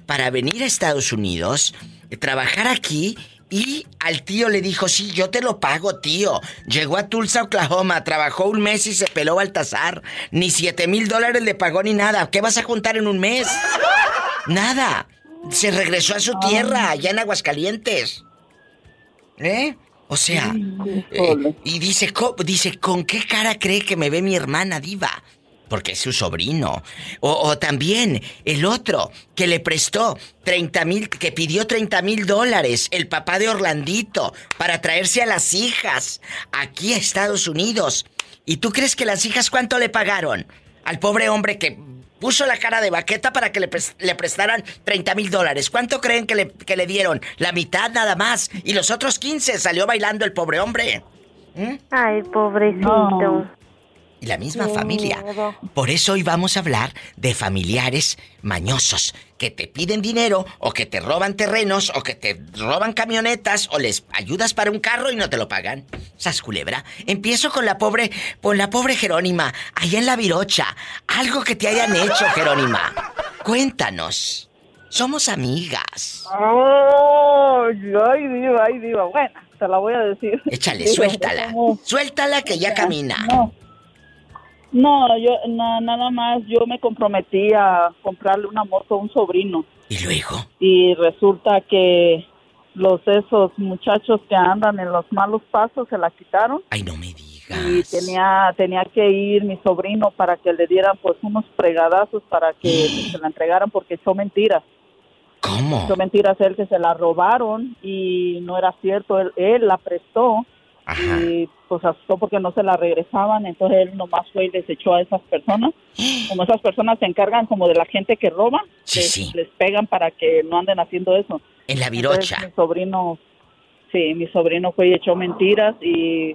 para venir a Estados Unidos, trabajar aquí y al tío le dijo, sí, yo te lo pago, tío. Llegó a Tulsa, Oklahoma, trabajó un mes y se peló Baltasar. Ni 7 mil dólares le pagó ni nada. ¿Qué vas a juntar en un mes? Nada. Se regresó a su tierra, allá en Aguascalientes. ¿Eh? O sea, eh, y dice, dice, ¿con qué cara cree que me ve mi hermana diva? Porque es su sobrino. O, o también el otro que le prestó 30 mil, que pidió 30 mil dólares, el papá de Orlandito, para traerse a las hijas aquí a Estados Unidos. ¿Y tú crees que las hijas cuánto le pagaron? Al pobre hombre que puso la cara de baqueta para que le, pres- le prestaran 30 mil dólares. ¿Cuánto creen que le, que le dieron? La mitad nada más. Y los otros 15 salió bailando el pobre hombre. ¿Mm? Ay, pobrecito. Y la misma Qué familia. miedo. Por eso hoy vamos a hablar de familiares mañosos que te piden dinero o que te roban terrenos o que te roban camionetas o les ayudas para un carro y no te lo pagan. Sas culebra. Empiezo con la pobre, con la pobre Jerónima, allá en la Virocha. Algo que te hayan hecho, Jerónima. Cuéntanos. Somos amigas. Ay, ay, diva, ay, diva. Bueno, te la voy a decir. Échale, suéltala. Suéltala que ya camina. No. No, yo na- nada más yo me comprometí a comprarle una moto a un sobrino ¿Y luego? y resulta que los esos muchachos que andan en los malos pasos se la quitaron. Ay, no me digas. Y tenía tenía que ir mi sobrino para que le dieran pues unos fregadazos para que se la entregaran porque echó mentiras. ¿Cómo? Echó mentiras él que se la robaron y no era cierto, él, él la prestó y pues asustó porque no se la regresaban, entonces él nomás fue y les echó a esas personas. Como esas personas se encargan como de la gente que roban, Sí, les, sí. les pegan para que no anden haciendo eso. En la Entonces, Virocha. mi sobrino, sí, mi sobrino fue y echó mentiras y,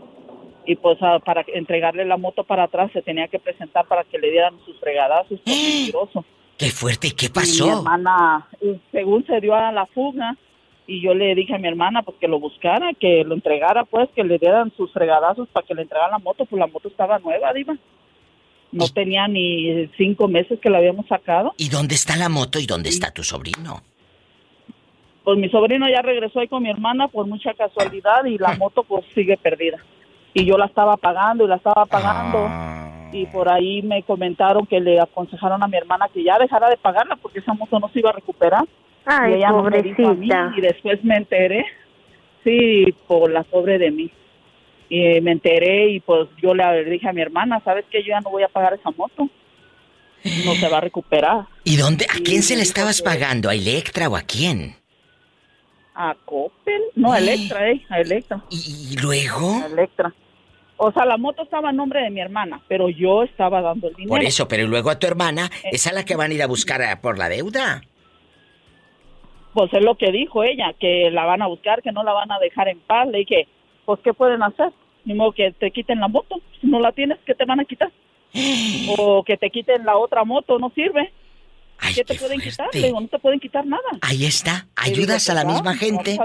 y pues a- para entregarle la moto para atrás se tenía que presentar para que le dieran sus fregadazos mentiroso. Qué fuerte, ¿y qué Y mi pasó? hermana, según se dio a la fuga, y yo le dije a mi hermana pues que lo buscara, que lo entregara pues, que le dieran sus fregadazos para que le entregaran la moto, pues la moto estaba nueva, diva. No tenía ni cinco meses que la habíamos sacado. ¿Y dónde está la moto y dónde está tu sobrino? Pues mi sobrino ya regresó ahí con mi hermana por mucha casualidad y la moto pues sigue perdida. Y yo la estaba pagando y la estaba pagando. Ah. Y por ahí me comentaron que le aconsejaron a mi hermana que ya dejara de pagarla porque esa moto no se iba a recuperar. Ay, y ella no me dijo a mí, pobrecita. y después me enteré, sí, por la pobre de mí. Y me enteré y pues yo le dije a mi hermana, ¿sabes qué? Yo ya no voy a pagar esa moto. No se va a recuperar. ¿Y dónde? ¿A Y quién se dijo estabas que- pagando? ¿A Electra o a quién? ¿A Coppel? No, a Electra, eh, a Electra. ¿Y luego? A Electra. O sea, la moto estaba a nombre de mi hermana, pero yo estaba dando el dinero. Por eso, pero luego a tu hermana, Eh. ¿es a la que van a ir a buscar a- por la deuda? Pues es lo que dijo ella, que la van a buscar, que no la van a dejar en paz. Le dije, pues, ¿qué pueden hacer? Ni modo que te quiten la moto. Si no la tienes, ¿qué te van a quitar? O que te quiten la otra moto, no sirve. ¿Qué te pueden quitar? Le digo, no te pueden quitar nada. Ahí está, ayudas a la pues, misma gente.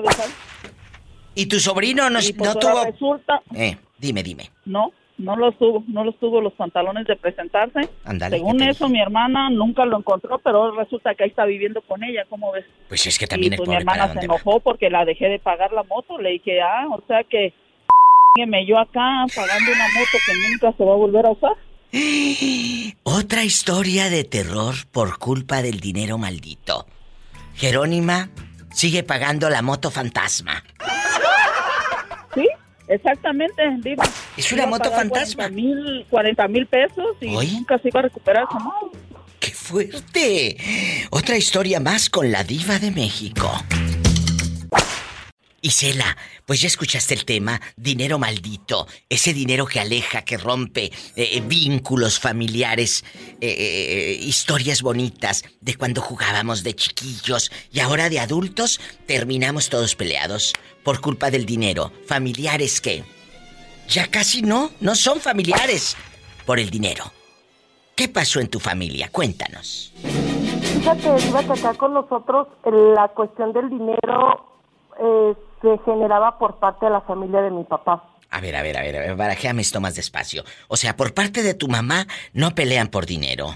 ¿Y tu sobrino no, pues, no tuvo...? resulta, Eh, dime, dime. no, no los tuvo, no los tuvo los pantalones de presentarse. Ándale, Según ¿qué te eso, mi hermana nunca lo encontró, pero resulta que ahí está viviendo con ella, ¿cómo ves? Pues es que también y el pues mi hermana se va. enojó porque la dejé de pagar la moto. Le dije, ah, o sea que me yo acá pagando una moto que nunca se va a volver a usar. Otra historia de terror por culpa del dinero maldito. Jerónima sigue pagando la moto fantasma. Exactamente, diva. Es una Iba moto fantasma. 40 mil, 40 mil pesos y nunca se iba a recuperar moto. ¡Qué fuerte! Otra historia más con la diva de México. Isela, pues ya escuchaste el tema, dinero maldito, ese dinero que aleja, que rompe eh, eh, vínculos familiares, eh, historias bonitas de cuando jugábamos de chiquillos y ahora de adultos terminamos todos peleados por culpa del dinero. Familiares que ya casi no, no son familiares por el dinero. ¿Qué pasó en tu familia? Cuéntanos. Fíjate, que acá con nosotros la cuestión del dinero eh, se generaba por parte de la familia de mi papá. A ver, a ver, a ver, a ver, barajéame esto más despacio. O sea, por parte de tu mamá no pelean por dinero.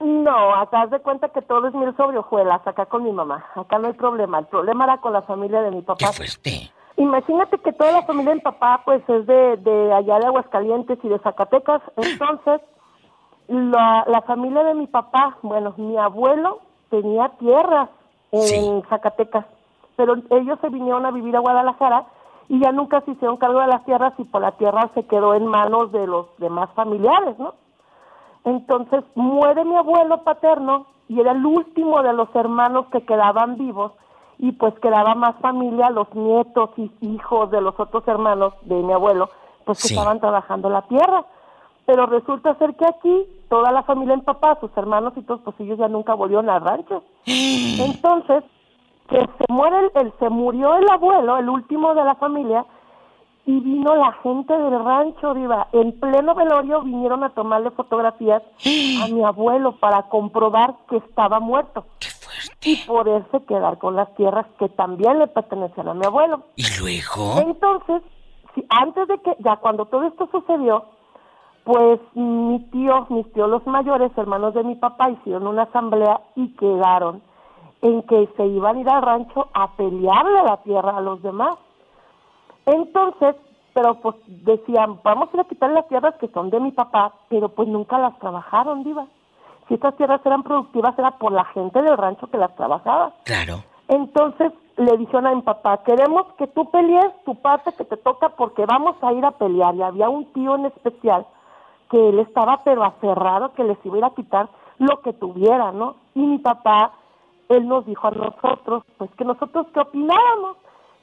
No, acá haz de cuenta que todo es mil sobre hojuelas, acá con mi mamá. Acá no hay problema. El problema era con la familia de mi papá. Qué fuerte. Imagínate que toda la familia de mi papá, pues, es de, de allá de Aguascalientes y de Zacatecas. Entonces, la, la familia de mi papá, bueno, mi abuelo tenía tierras en Zacatecas, pero ellos se vinieron a vivir a Guadalajara y ya nunca se hicieron cargo de las tierras y por la tierra se quedó en manos de los demás familiares, ¿no? Entonces muere mi abuelo paterno y era el último de los hermanos que quedaban vivos y pues quedaba más familia, los nietos y hijos de los otros hermanos de mi abuelo, pues que Sí. estaban trabajando la tierra. Pero resulta ser que aquí toda la familia en papá, sus hermanos y todos, pues ellos ya nunca volvieron al rancho. Entonces, que se muere el, el- se murió el abuelo, el último de la familia, y vino la gente del rancho, viva, en pleno velorio vinieron a tomarle fotografías a mi abuelo para comprobar que estaba muerto. Y poderse quedar con las tierras que también le pertenecían a mi abuelo. ¿Y luego? Entonces, sí, antes de que, ya cuando todo esto sucedió, pues mi tío, mis tíos los mayores, hermanos de mi papá, hicieron una asamblea y quedaron en que se iban a ir al rancho a pelearle la tierra a los demás. Entonces, pero pues decían, vamos a ir a quitar las tierras que son de mi papá, pero pues nunca las trabajaron, diva. Si estas tierras eran productivas era por la gente del rancho que las trabajaba. Claro. Entonces le dijeron a mi papá, queremos que tú pelees tu parte que te toca porque vamos a ir a pelear. Y había un tío en especial que él estaba pero aferrado que les iba a ir a quitar lo que tuviera, ¿no? Y mi papá, él nos dijo a nosotros, pues que nosotros qué opinábamos,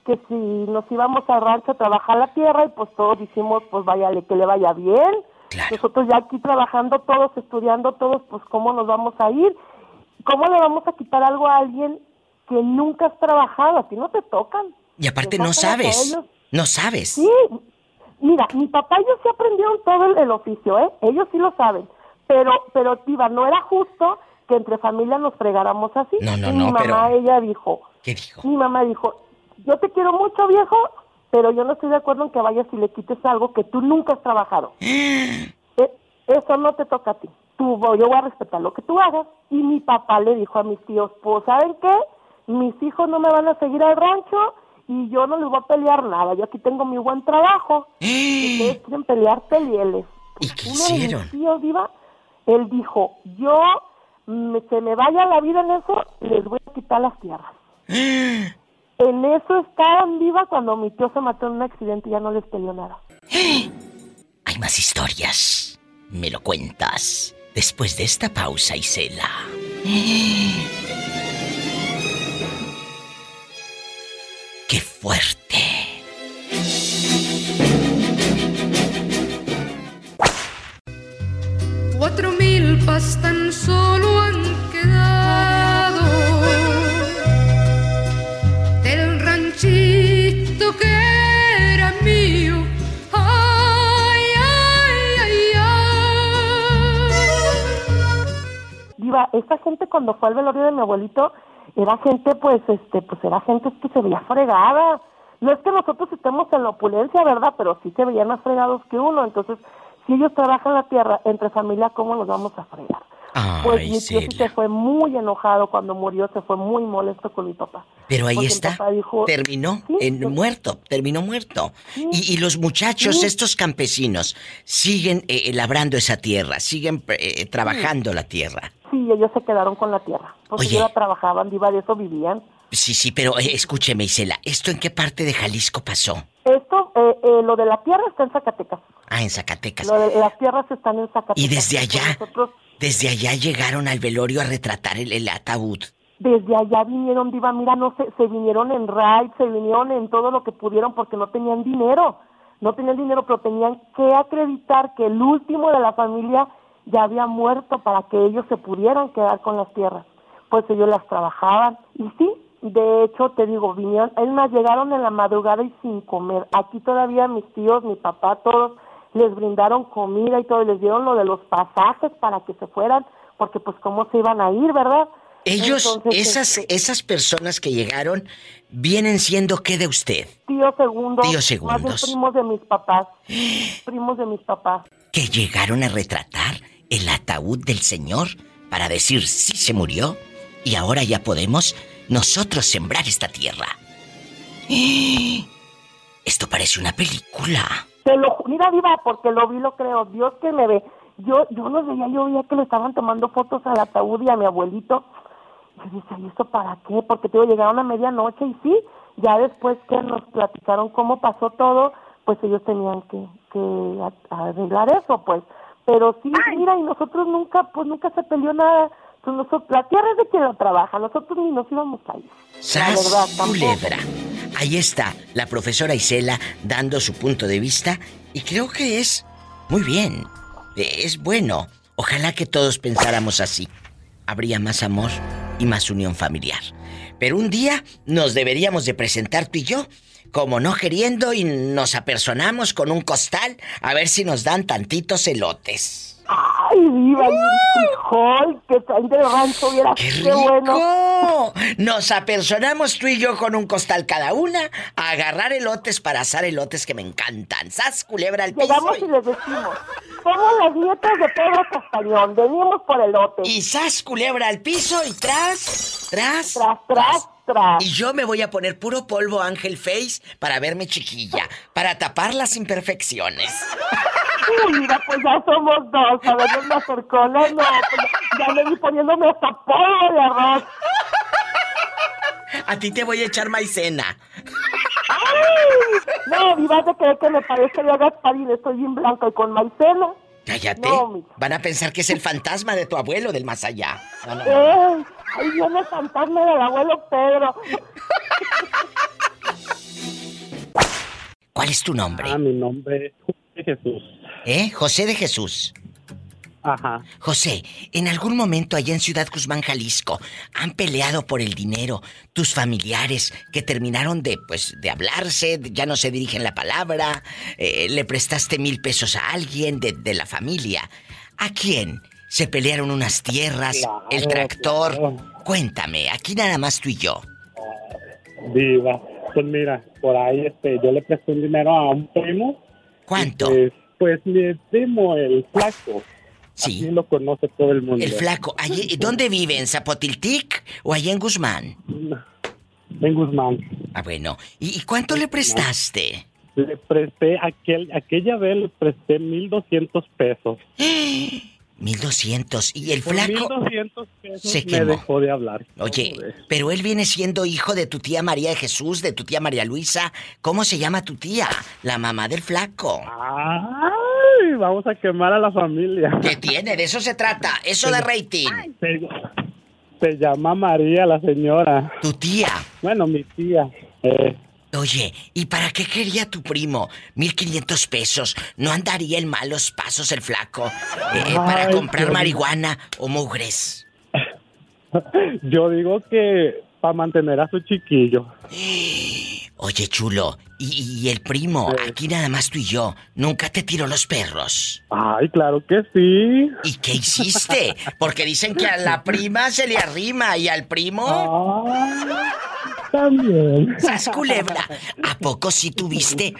que si nos íbamos al rancho a trabajar la tierra y pues todos dijimos, pues váyale, que le vaya bien. Nosotros ya aquí trabajando todos, estudiando todos, pues cómo nos vamos a ir, cómo le vamos a quitar algo a alguien que nunca has trabajado, a ti no te tocan. Y aparte Te no a sabes. No sabes. Sí, mira, mi papá y ellos sí aprendieron todo el, el oficio, ¿eh? Ellos sí lo saben. Pero, pero, Tiva, no era justo que entre familia nos fregáramos así. No, no, y no, mi mamá, pero- ella dijo, ¿Qué dijo? mi mamá dijo, yo te quiero mucho, viejo, pero yo no estoy de acuerdo en que vayas y le quites algo que tú nunca has trabajado. Eh, eso no te toca a ti. Tú, yo voy a respetar lo que tú hagas. Y mi papá le dijo a mis tíos, pues, ¿saben qué? Mis hijos no me van a seguir al rancho y yo no les voy a pelear nada. Yo aquí tengo mi buen trabajo. Si ustedes quieren pelear, pelieles. ¿Y qué Uno de mis hicieron? tíos, Diva, él dijo, yo, se me vaya la vida en eso, les voy a quitar las tierras. En eso estaban viva cuando mi tío se mató en un accidente y ya no les peleó nada. Hay más historias. Me lo cuentas después de esta pausa, Isela. ¡Qué fuerte! Cuatro milpas tan solo han quedado del ranchito que era mío. Ay, ay, ay. Diva, esta gente cuando fue al velorio de mi abuelito, era gente, pues, este, pues era gente que se veía fregada. No es que nosotros estemos en la opulencia, ¿verdad? Pero sí se veían más fregados que uno. Entonces, si ellos trabajan la tierra entre familia, ¿cómo nos vamos a fregar? pues Ay, mi tío sí se fue muy enojado cuando murió, se fue muy molesto con mi papá. Pero ahí Porque está. dijo- Terminó Sí, en muerto, terminó muerto. Y, y los muchachos, Sí. estos campesinos, siguen eh, labrando esa tierra, siguen eh, trabajando la tierra. Sí, ellos se quedaron con la tierra. Porque Oye. ellos la trabajaban, Diva, de eso vivían. Sí, sí, pero eh, escúcheme, Isela, ¿esto en qué parte de Jalisco pasó? Esto, eh, eh, lo de la tierra está en Zacatecas. Ah, en Zacatecas. Lo de las tierras están en Zacatecas. Y desde allá, Nosotros desde allá llegaron al velorio a retratar el, el ataúd. desde allá vinieron, Diva, mira, no se, se vinieron en ride, se vinieron en todo lo que pudieron porque no tenían dinero. No tenían dinero, pero tenían que acreditar que el último de la familia ya había muerto para que ellos se pudieran quedar con las tierras. Pues ellos las trabajaban. Y sí, de hecho, te digo, vinieron, es más, llegaron en la madrugada y sin comer. Aquí todavía mis tíos, mi papá, todos les brindaron comida y todo, y les dieron lo de los pasajes para que se fueran, porque pues cómo se iban a ir, ¿verdad? Ellos, Entonces, esas, este, esas personas que llegaron, vienen siendo qué de usted? tío segundo, segundos. bien primos de mis papás, primos de mis papás. Que llegaron a retratar el ataúd del señor para decir si se murió y ahora ya podemos nosotros sembrar esta tierra. Esto parece una película. Te lo mira viva porque lo vi, lo creo, Dios que me ve. Yo yo no veía, yo veía que le estaban tomando fotos al ataúd y a mi abuelito. Yo decía, ¿y esto para qué? Porque te digo, llegaron a medianoche y sí, ya después que nos platicaron cómo pasó todo, pues ellos tenían que, que arreglar eso, pues. Pero sí, mira, y nosotros nunca, pues nunca se peleó nada. Pues nosotros, la tierra es de quien la trabaja, nosotros ni nos íbamos a ir. ¡Sas, culebra! Ahí está la profesora Isela dando su punto de vista y creo que es muy bien. Es bueno. Ojalá que todos pensáramos así. Habría más amor y más unión familiar. Pero un día nos deberíamos de presentar tú y yo, como no queriendo, y nos apersonamos con un costal a ver si nos dan tantitos elotes. Ay, viva, frijol que traen del rancho, viera ¡Qué qué bueno. rico! Nos apersonamos tú y yo con un costal cada una a agarrar elotes para asar elotes que me encantan. ¡Sas, culebra al piso! Llegamos y les decimos, somos las nietas de Pedro Castañón, venimos por elote. Y sas, culebra al piso y tras, tras, tras, tras, tras. Y yo me voy a poner puro polvo Ángel Face para verme chiquilla, para tapar las imperfecciones. Uy, mira, pues ya somos dos, a ver, me acercó, no, no, pues ya me vi poniéndome hasta polvo de arroz. A ti te voy a echar maicena. ¡Ay! No, mi vas a creer que me parece de Gasparín, estoy bien blanca y con maicena. Cállate. No, Van a pensar que es el fantasma de tu abuelo del más allá. No, no, no. ¡Eh! Ahí viene el fantasma del abuelo Pedro. ¿Cuál es tu nombre? Ah, mi nombre es José Jesús. ¿Eh? José de Jesús. Ajá. José, en algún momento allá en Ciudad Guzmán, Jalisco, han peleado por el dinero tus familiares que terminaron de, pues, de hablarse, ya no se dirigen la palabra, eh, le prestaste mil pesos a alguien de, de la familia. ¿A quién? ¿Se pelearon unas tierras, Claro, el tractor? claro. Cuéntame, aquí nada más tú y yo. Viva. Pues mira, por ahí este, yo le presté un dinero a un primo. ¿Cuánto? Pues, pues mi primo, el flaco. Sí. lo conoce todo el mundo. El flaco. Allí, ¿Dónde vive? ¿En Zapotiltic o allá en Guzmán? En Guzmán. Ah, bueno. ¿Y, cuánto le prestaste? Le presté, aquel, aquella vez le presté 1.200 pesos. 1200 y el flaco 1200 pesos se me dejó de hablar. Oye, pero él viene siendo hijo de tu tía María de Jesús, de tu tía María Luisa. ¿Cómo se llama tu tía? La mamá del flaco. Ay, vamos a quemar a la familia. ¿Qué tiene? De eso se trata. Eso de rating. Se, llama María la señora. Tu tía. Bueno, mi tía. Eh, Oye, ¿y para qué quería tu primo 1500 pesos? ¿No andaría en malos pasos el flaco eh, para comprar marihuana o mugres? Yo digo que para mantener a su chiquillo. Oye, chulo, ¿y, el primo? Aquí nada más tú y yo. ¿Nunca te tiró los perros? Ay, claro que sí. ¿Y qué hiciste? Porque dicen que a la prima se le arrima y al primo... también. ¡Sas culebra! ¿A poco sí tuviste?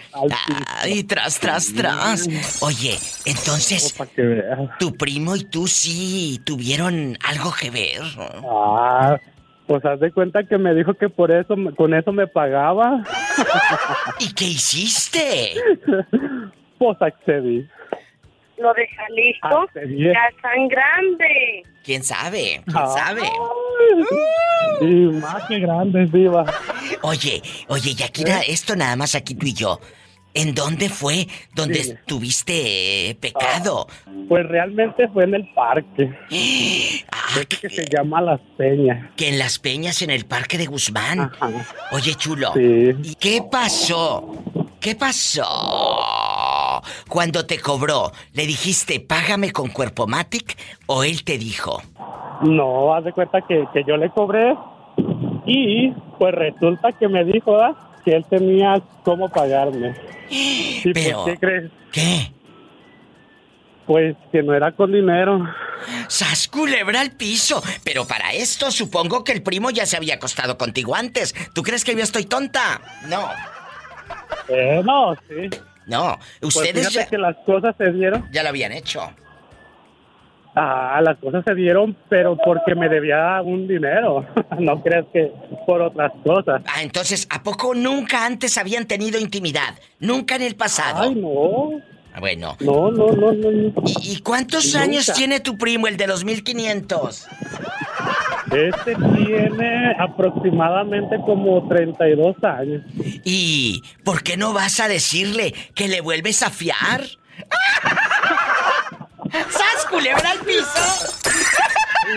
Ay, tras, tras, tras. Oye, entonces... ¿Tu primo y tú sí tuvieron algo que ver? Ah... Pues haz de cuenta que me dijo que por eso, con eso me pagaba. ¿Y qué hiciste? Pues accedí. Lo de Jalisco ya tan grande. ¿Quién sabe? ¿Quién sabe? Y más que grande, viva. Oye, oye, Yakira, esto nada más aquí tú y yo. ¿En dónde fue donde tuviste pecado? Ah, pues realmente fue en el parque. Ah, que, se llama Las Peñas. Que en Las Peñas, en el parque de Guzmán. Oye, chulo. ¿Y qué pasó? ¿Qué pasó? Cuando te cobró, ¿le dijiste págame con Cuerpo Matic o él te dijo? No, haz de cuenta que, que yo le cobré y pues resulta que me dijo, ¿ah? Que él tenía cómo pagarme. Pero, ¿Qué crees? ¿Qué? Pues que no era con dinero. ¡Sas culebra al piso! Pero para esto supongo que el primo ya se había acostado contigo antes. ¿Tú crees que yo estoy tonta? No. Eh, no, sí. No, pues ustedes ya... que las cosas se dieron. Ya lo habían hecho. Ah, las cosas se dieron, pero porque me debía un dinero. no creas que por otras cosas. Ah, entonces, ¿a poco nunca antes habían tenido intimidad? Nunca en el pasado. Ay, no. Ah, bueno. No, no, no, no. ¿Y, cuántos años tiene tu primo, el de los 1500? Este tiene aproximadamente como 32 años. ¿Y por qué no vas a decirle que le vuelves a fiar? ¡Sas, culebra al piso!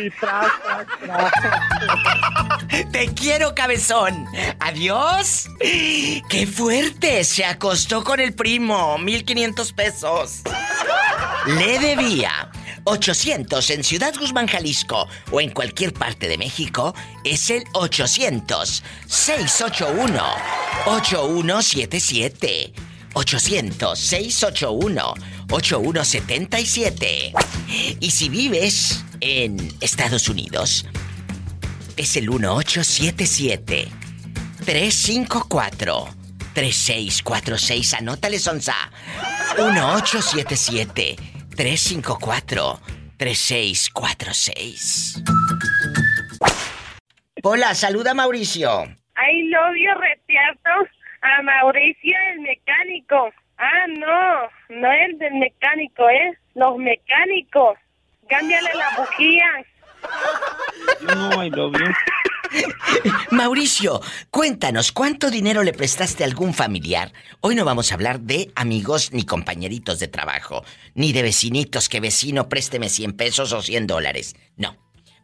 Y tras, tras, tras. Te quiero, cabezón. Adiós. ¡Qué fuerte! Se acostó con el primo. 1500 pesos. Le debía 800 en Ciudad Guzmán, Jalisco o en cualquier parte de México es el 800 681 8177. 800-681-8177. Y si vives en Estados Unidos, es el 1877-354-3646. Anótale, Sonsa. 1877-354-3646. Hola, saluda Mauricio. I love you, a Mauricio el mecánico. Ah, no, no el del mecánico, ¿eh? Los mecánicos. Cámbiale la bujía. No, I love Mauricio, cuéntanos, ¿cuánto dinero le prestaste a algún familiar? Hoy no vamos a hablar de amigos ni compañeritos de trabajo, ni de vecinitos que vecino présteme 100 pesos o 100 dólares. No.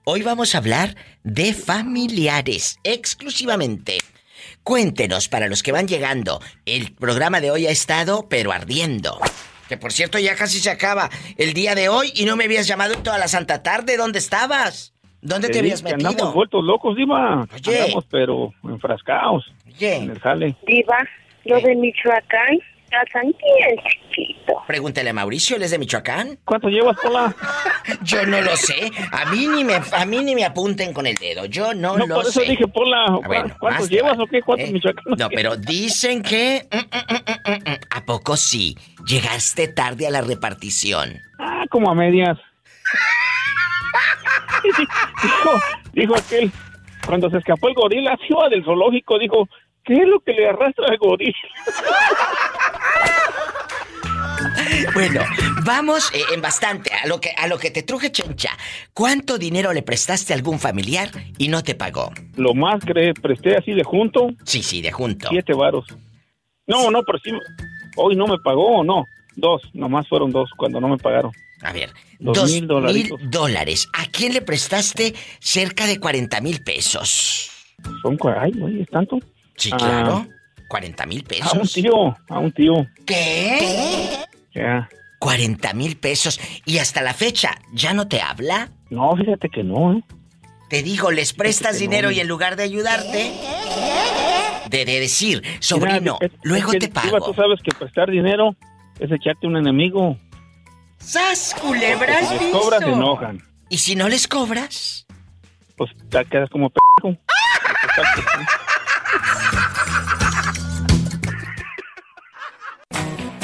Hoy vamos a hablar de familiares, exclusivamente. Cuéntenos para los que van llegando. El programa de hoy ha estado, pero ardiendo. Que por cierto ya casi se acaba el día de hoy y no me habías llamado toda la santa tarde. ¿Dónde estabas? ¿Dónde te, habías metido? Andamos vueltos locos, Diva. Oye. Andamos, pero enfrascados. Oye. En el jale. Diva, lo de Michoacán bien chiquito. Pregúntele a Mauricio, ¿él es de Michoacán? ¿Cuánto llevas, Pola? Yo no lo sé. A mí ni me, a mí ni me apunten con el dedo. Yo no, no lo por eso dije, Pola. Ah, ¿Cuántos llevas o qué? ¿Cuántos ¿Eh? No, pero dicen que... Mm, mm, mm, ¿A poco sí? Llegaste tarde a la repartición. Ah, como a medias. dijo, dijo aquel, cuando se escapó el gorila, se iba del zoológico, dijo, ¿qué es lo que le arrastra al gorila? Bueno, vamos eh, en bastante a lo que a lo que te truje Chencha. ¿Cuánto dinero le prestaste a algún familiar y no te pagó? Lo más que presté así de junto. Sí, sí, de junto. Siete varos. No, no, pero sí. Hoy no me pagó, no. Dos, nomás fueron dos cuando no me pagaron. A ver, Dos dos mil mil dólares. ¿A quién le prestaste cerca de 40 mil pesos? Son, ay, güey, ¿es tanto? Sí, Ah, claro. 40 mil pesos. A un tío, a un tío. ¿Qué? Ya. 40 mil pesos. ¿Y hasta la fecha ya no te habla? No, fíjate que no, ¿eh? Te digo, les prestas no, dinero y en lugar de ayudarte, de, de decir, sobrino, Mira, es- luego es que, te pago. tú sabes que prestar dinero es echarte un enemigo. ¡Sas, culebra al Si les cobras, se enojan. ¿Y si no les cobras? Pues te quedas como p***.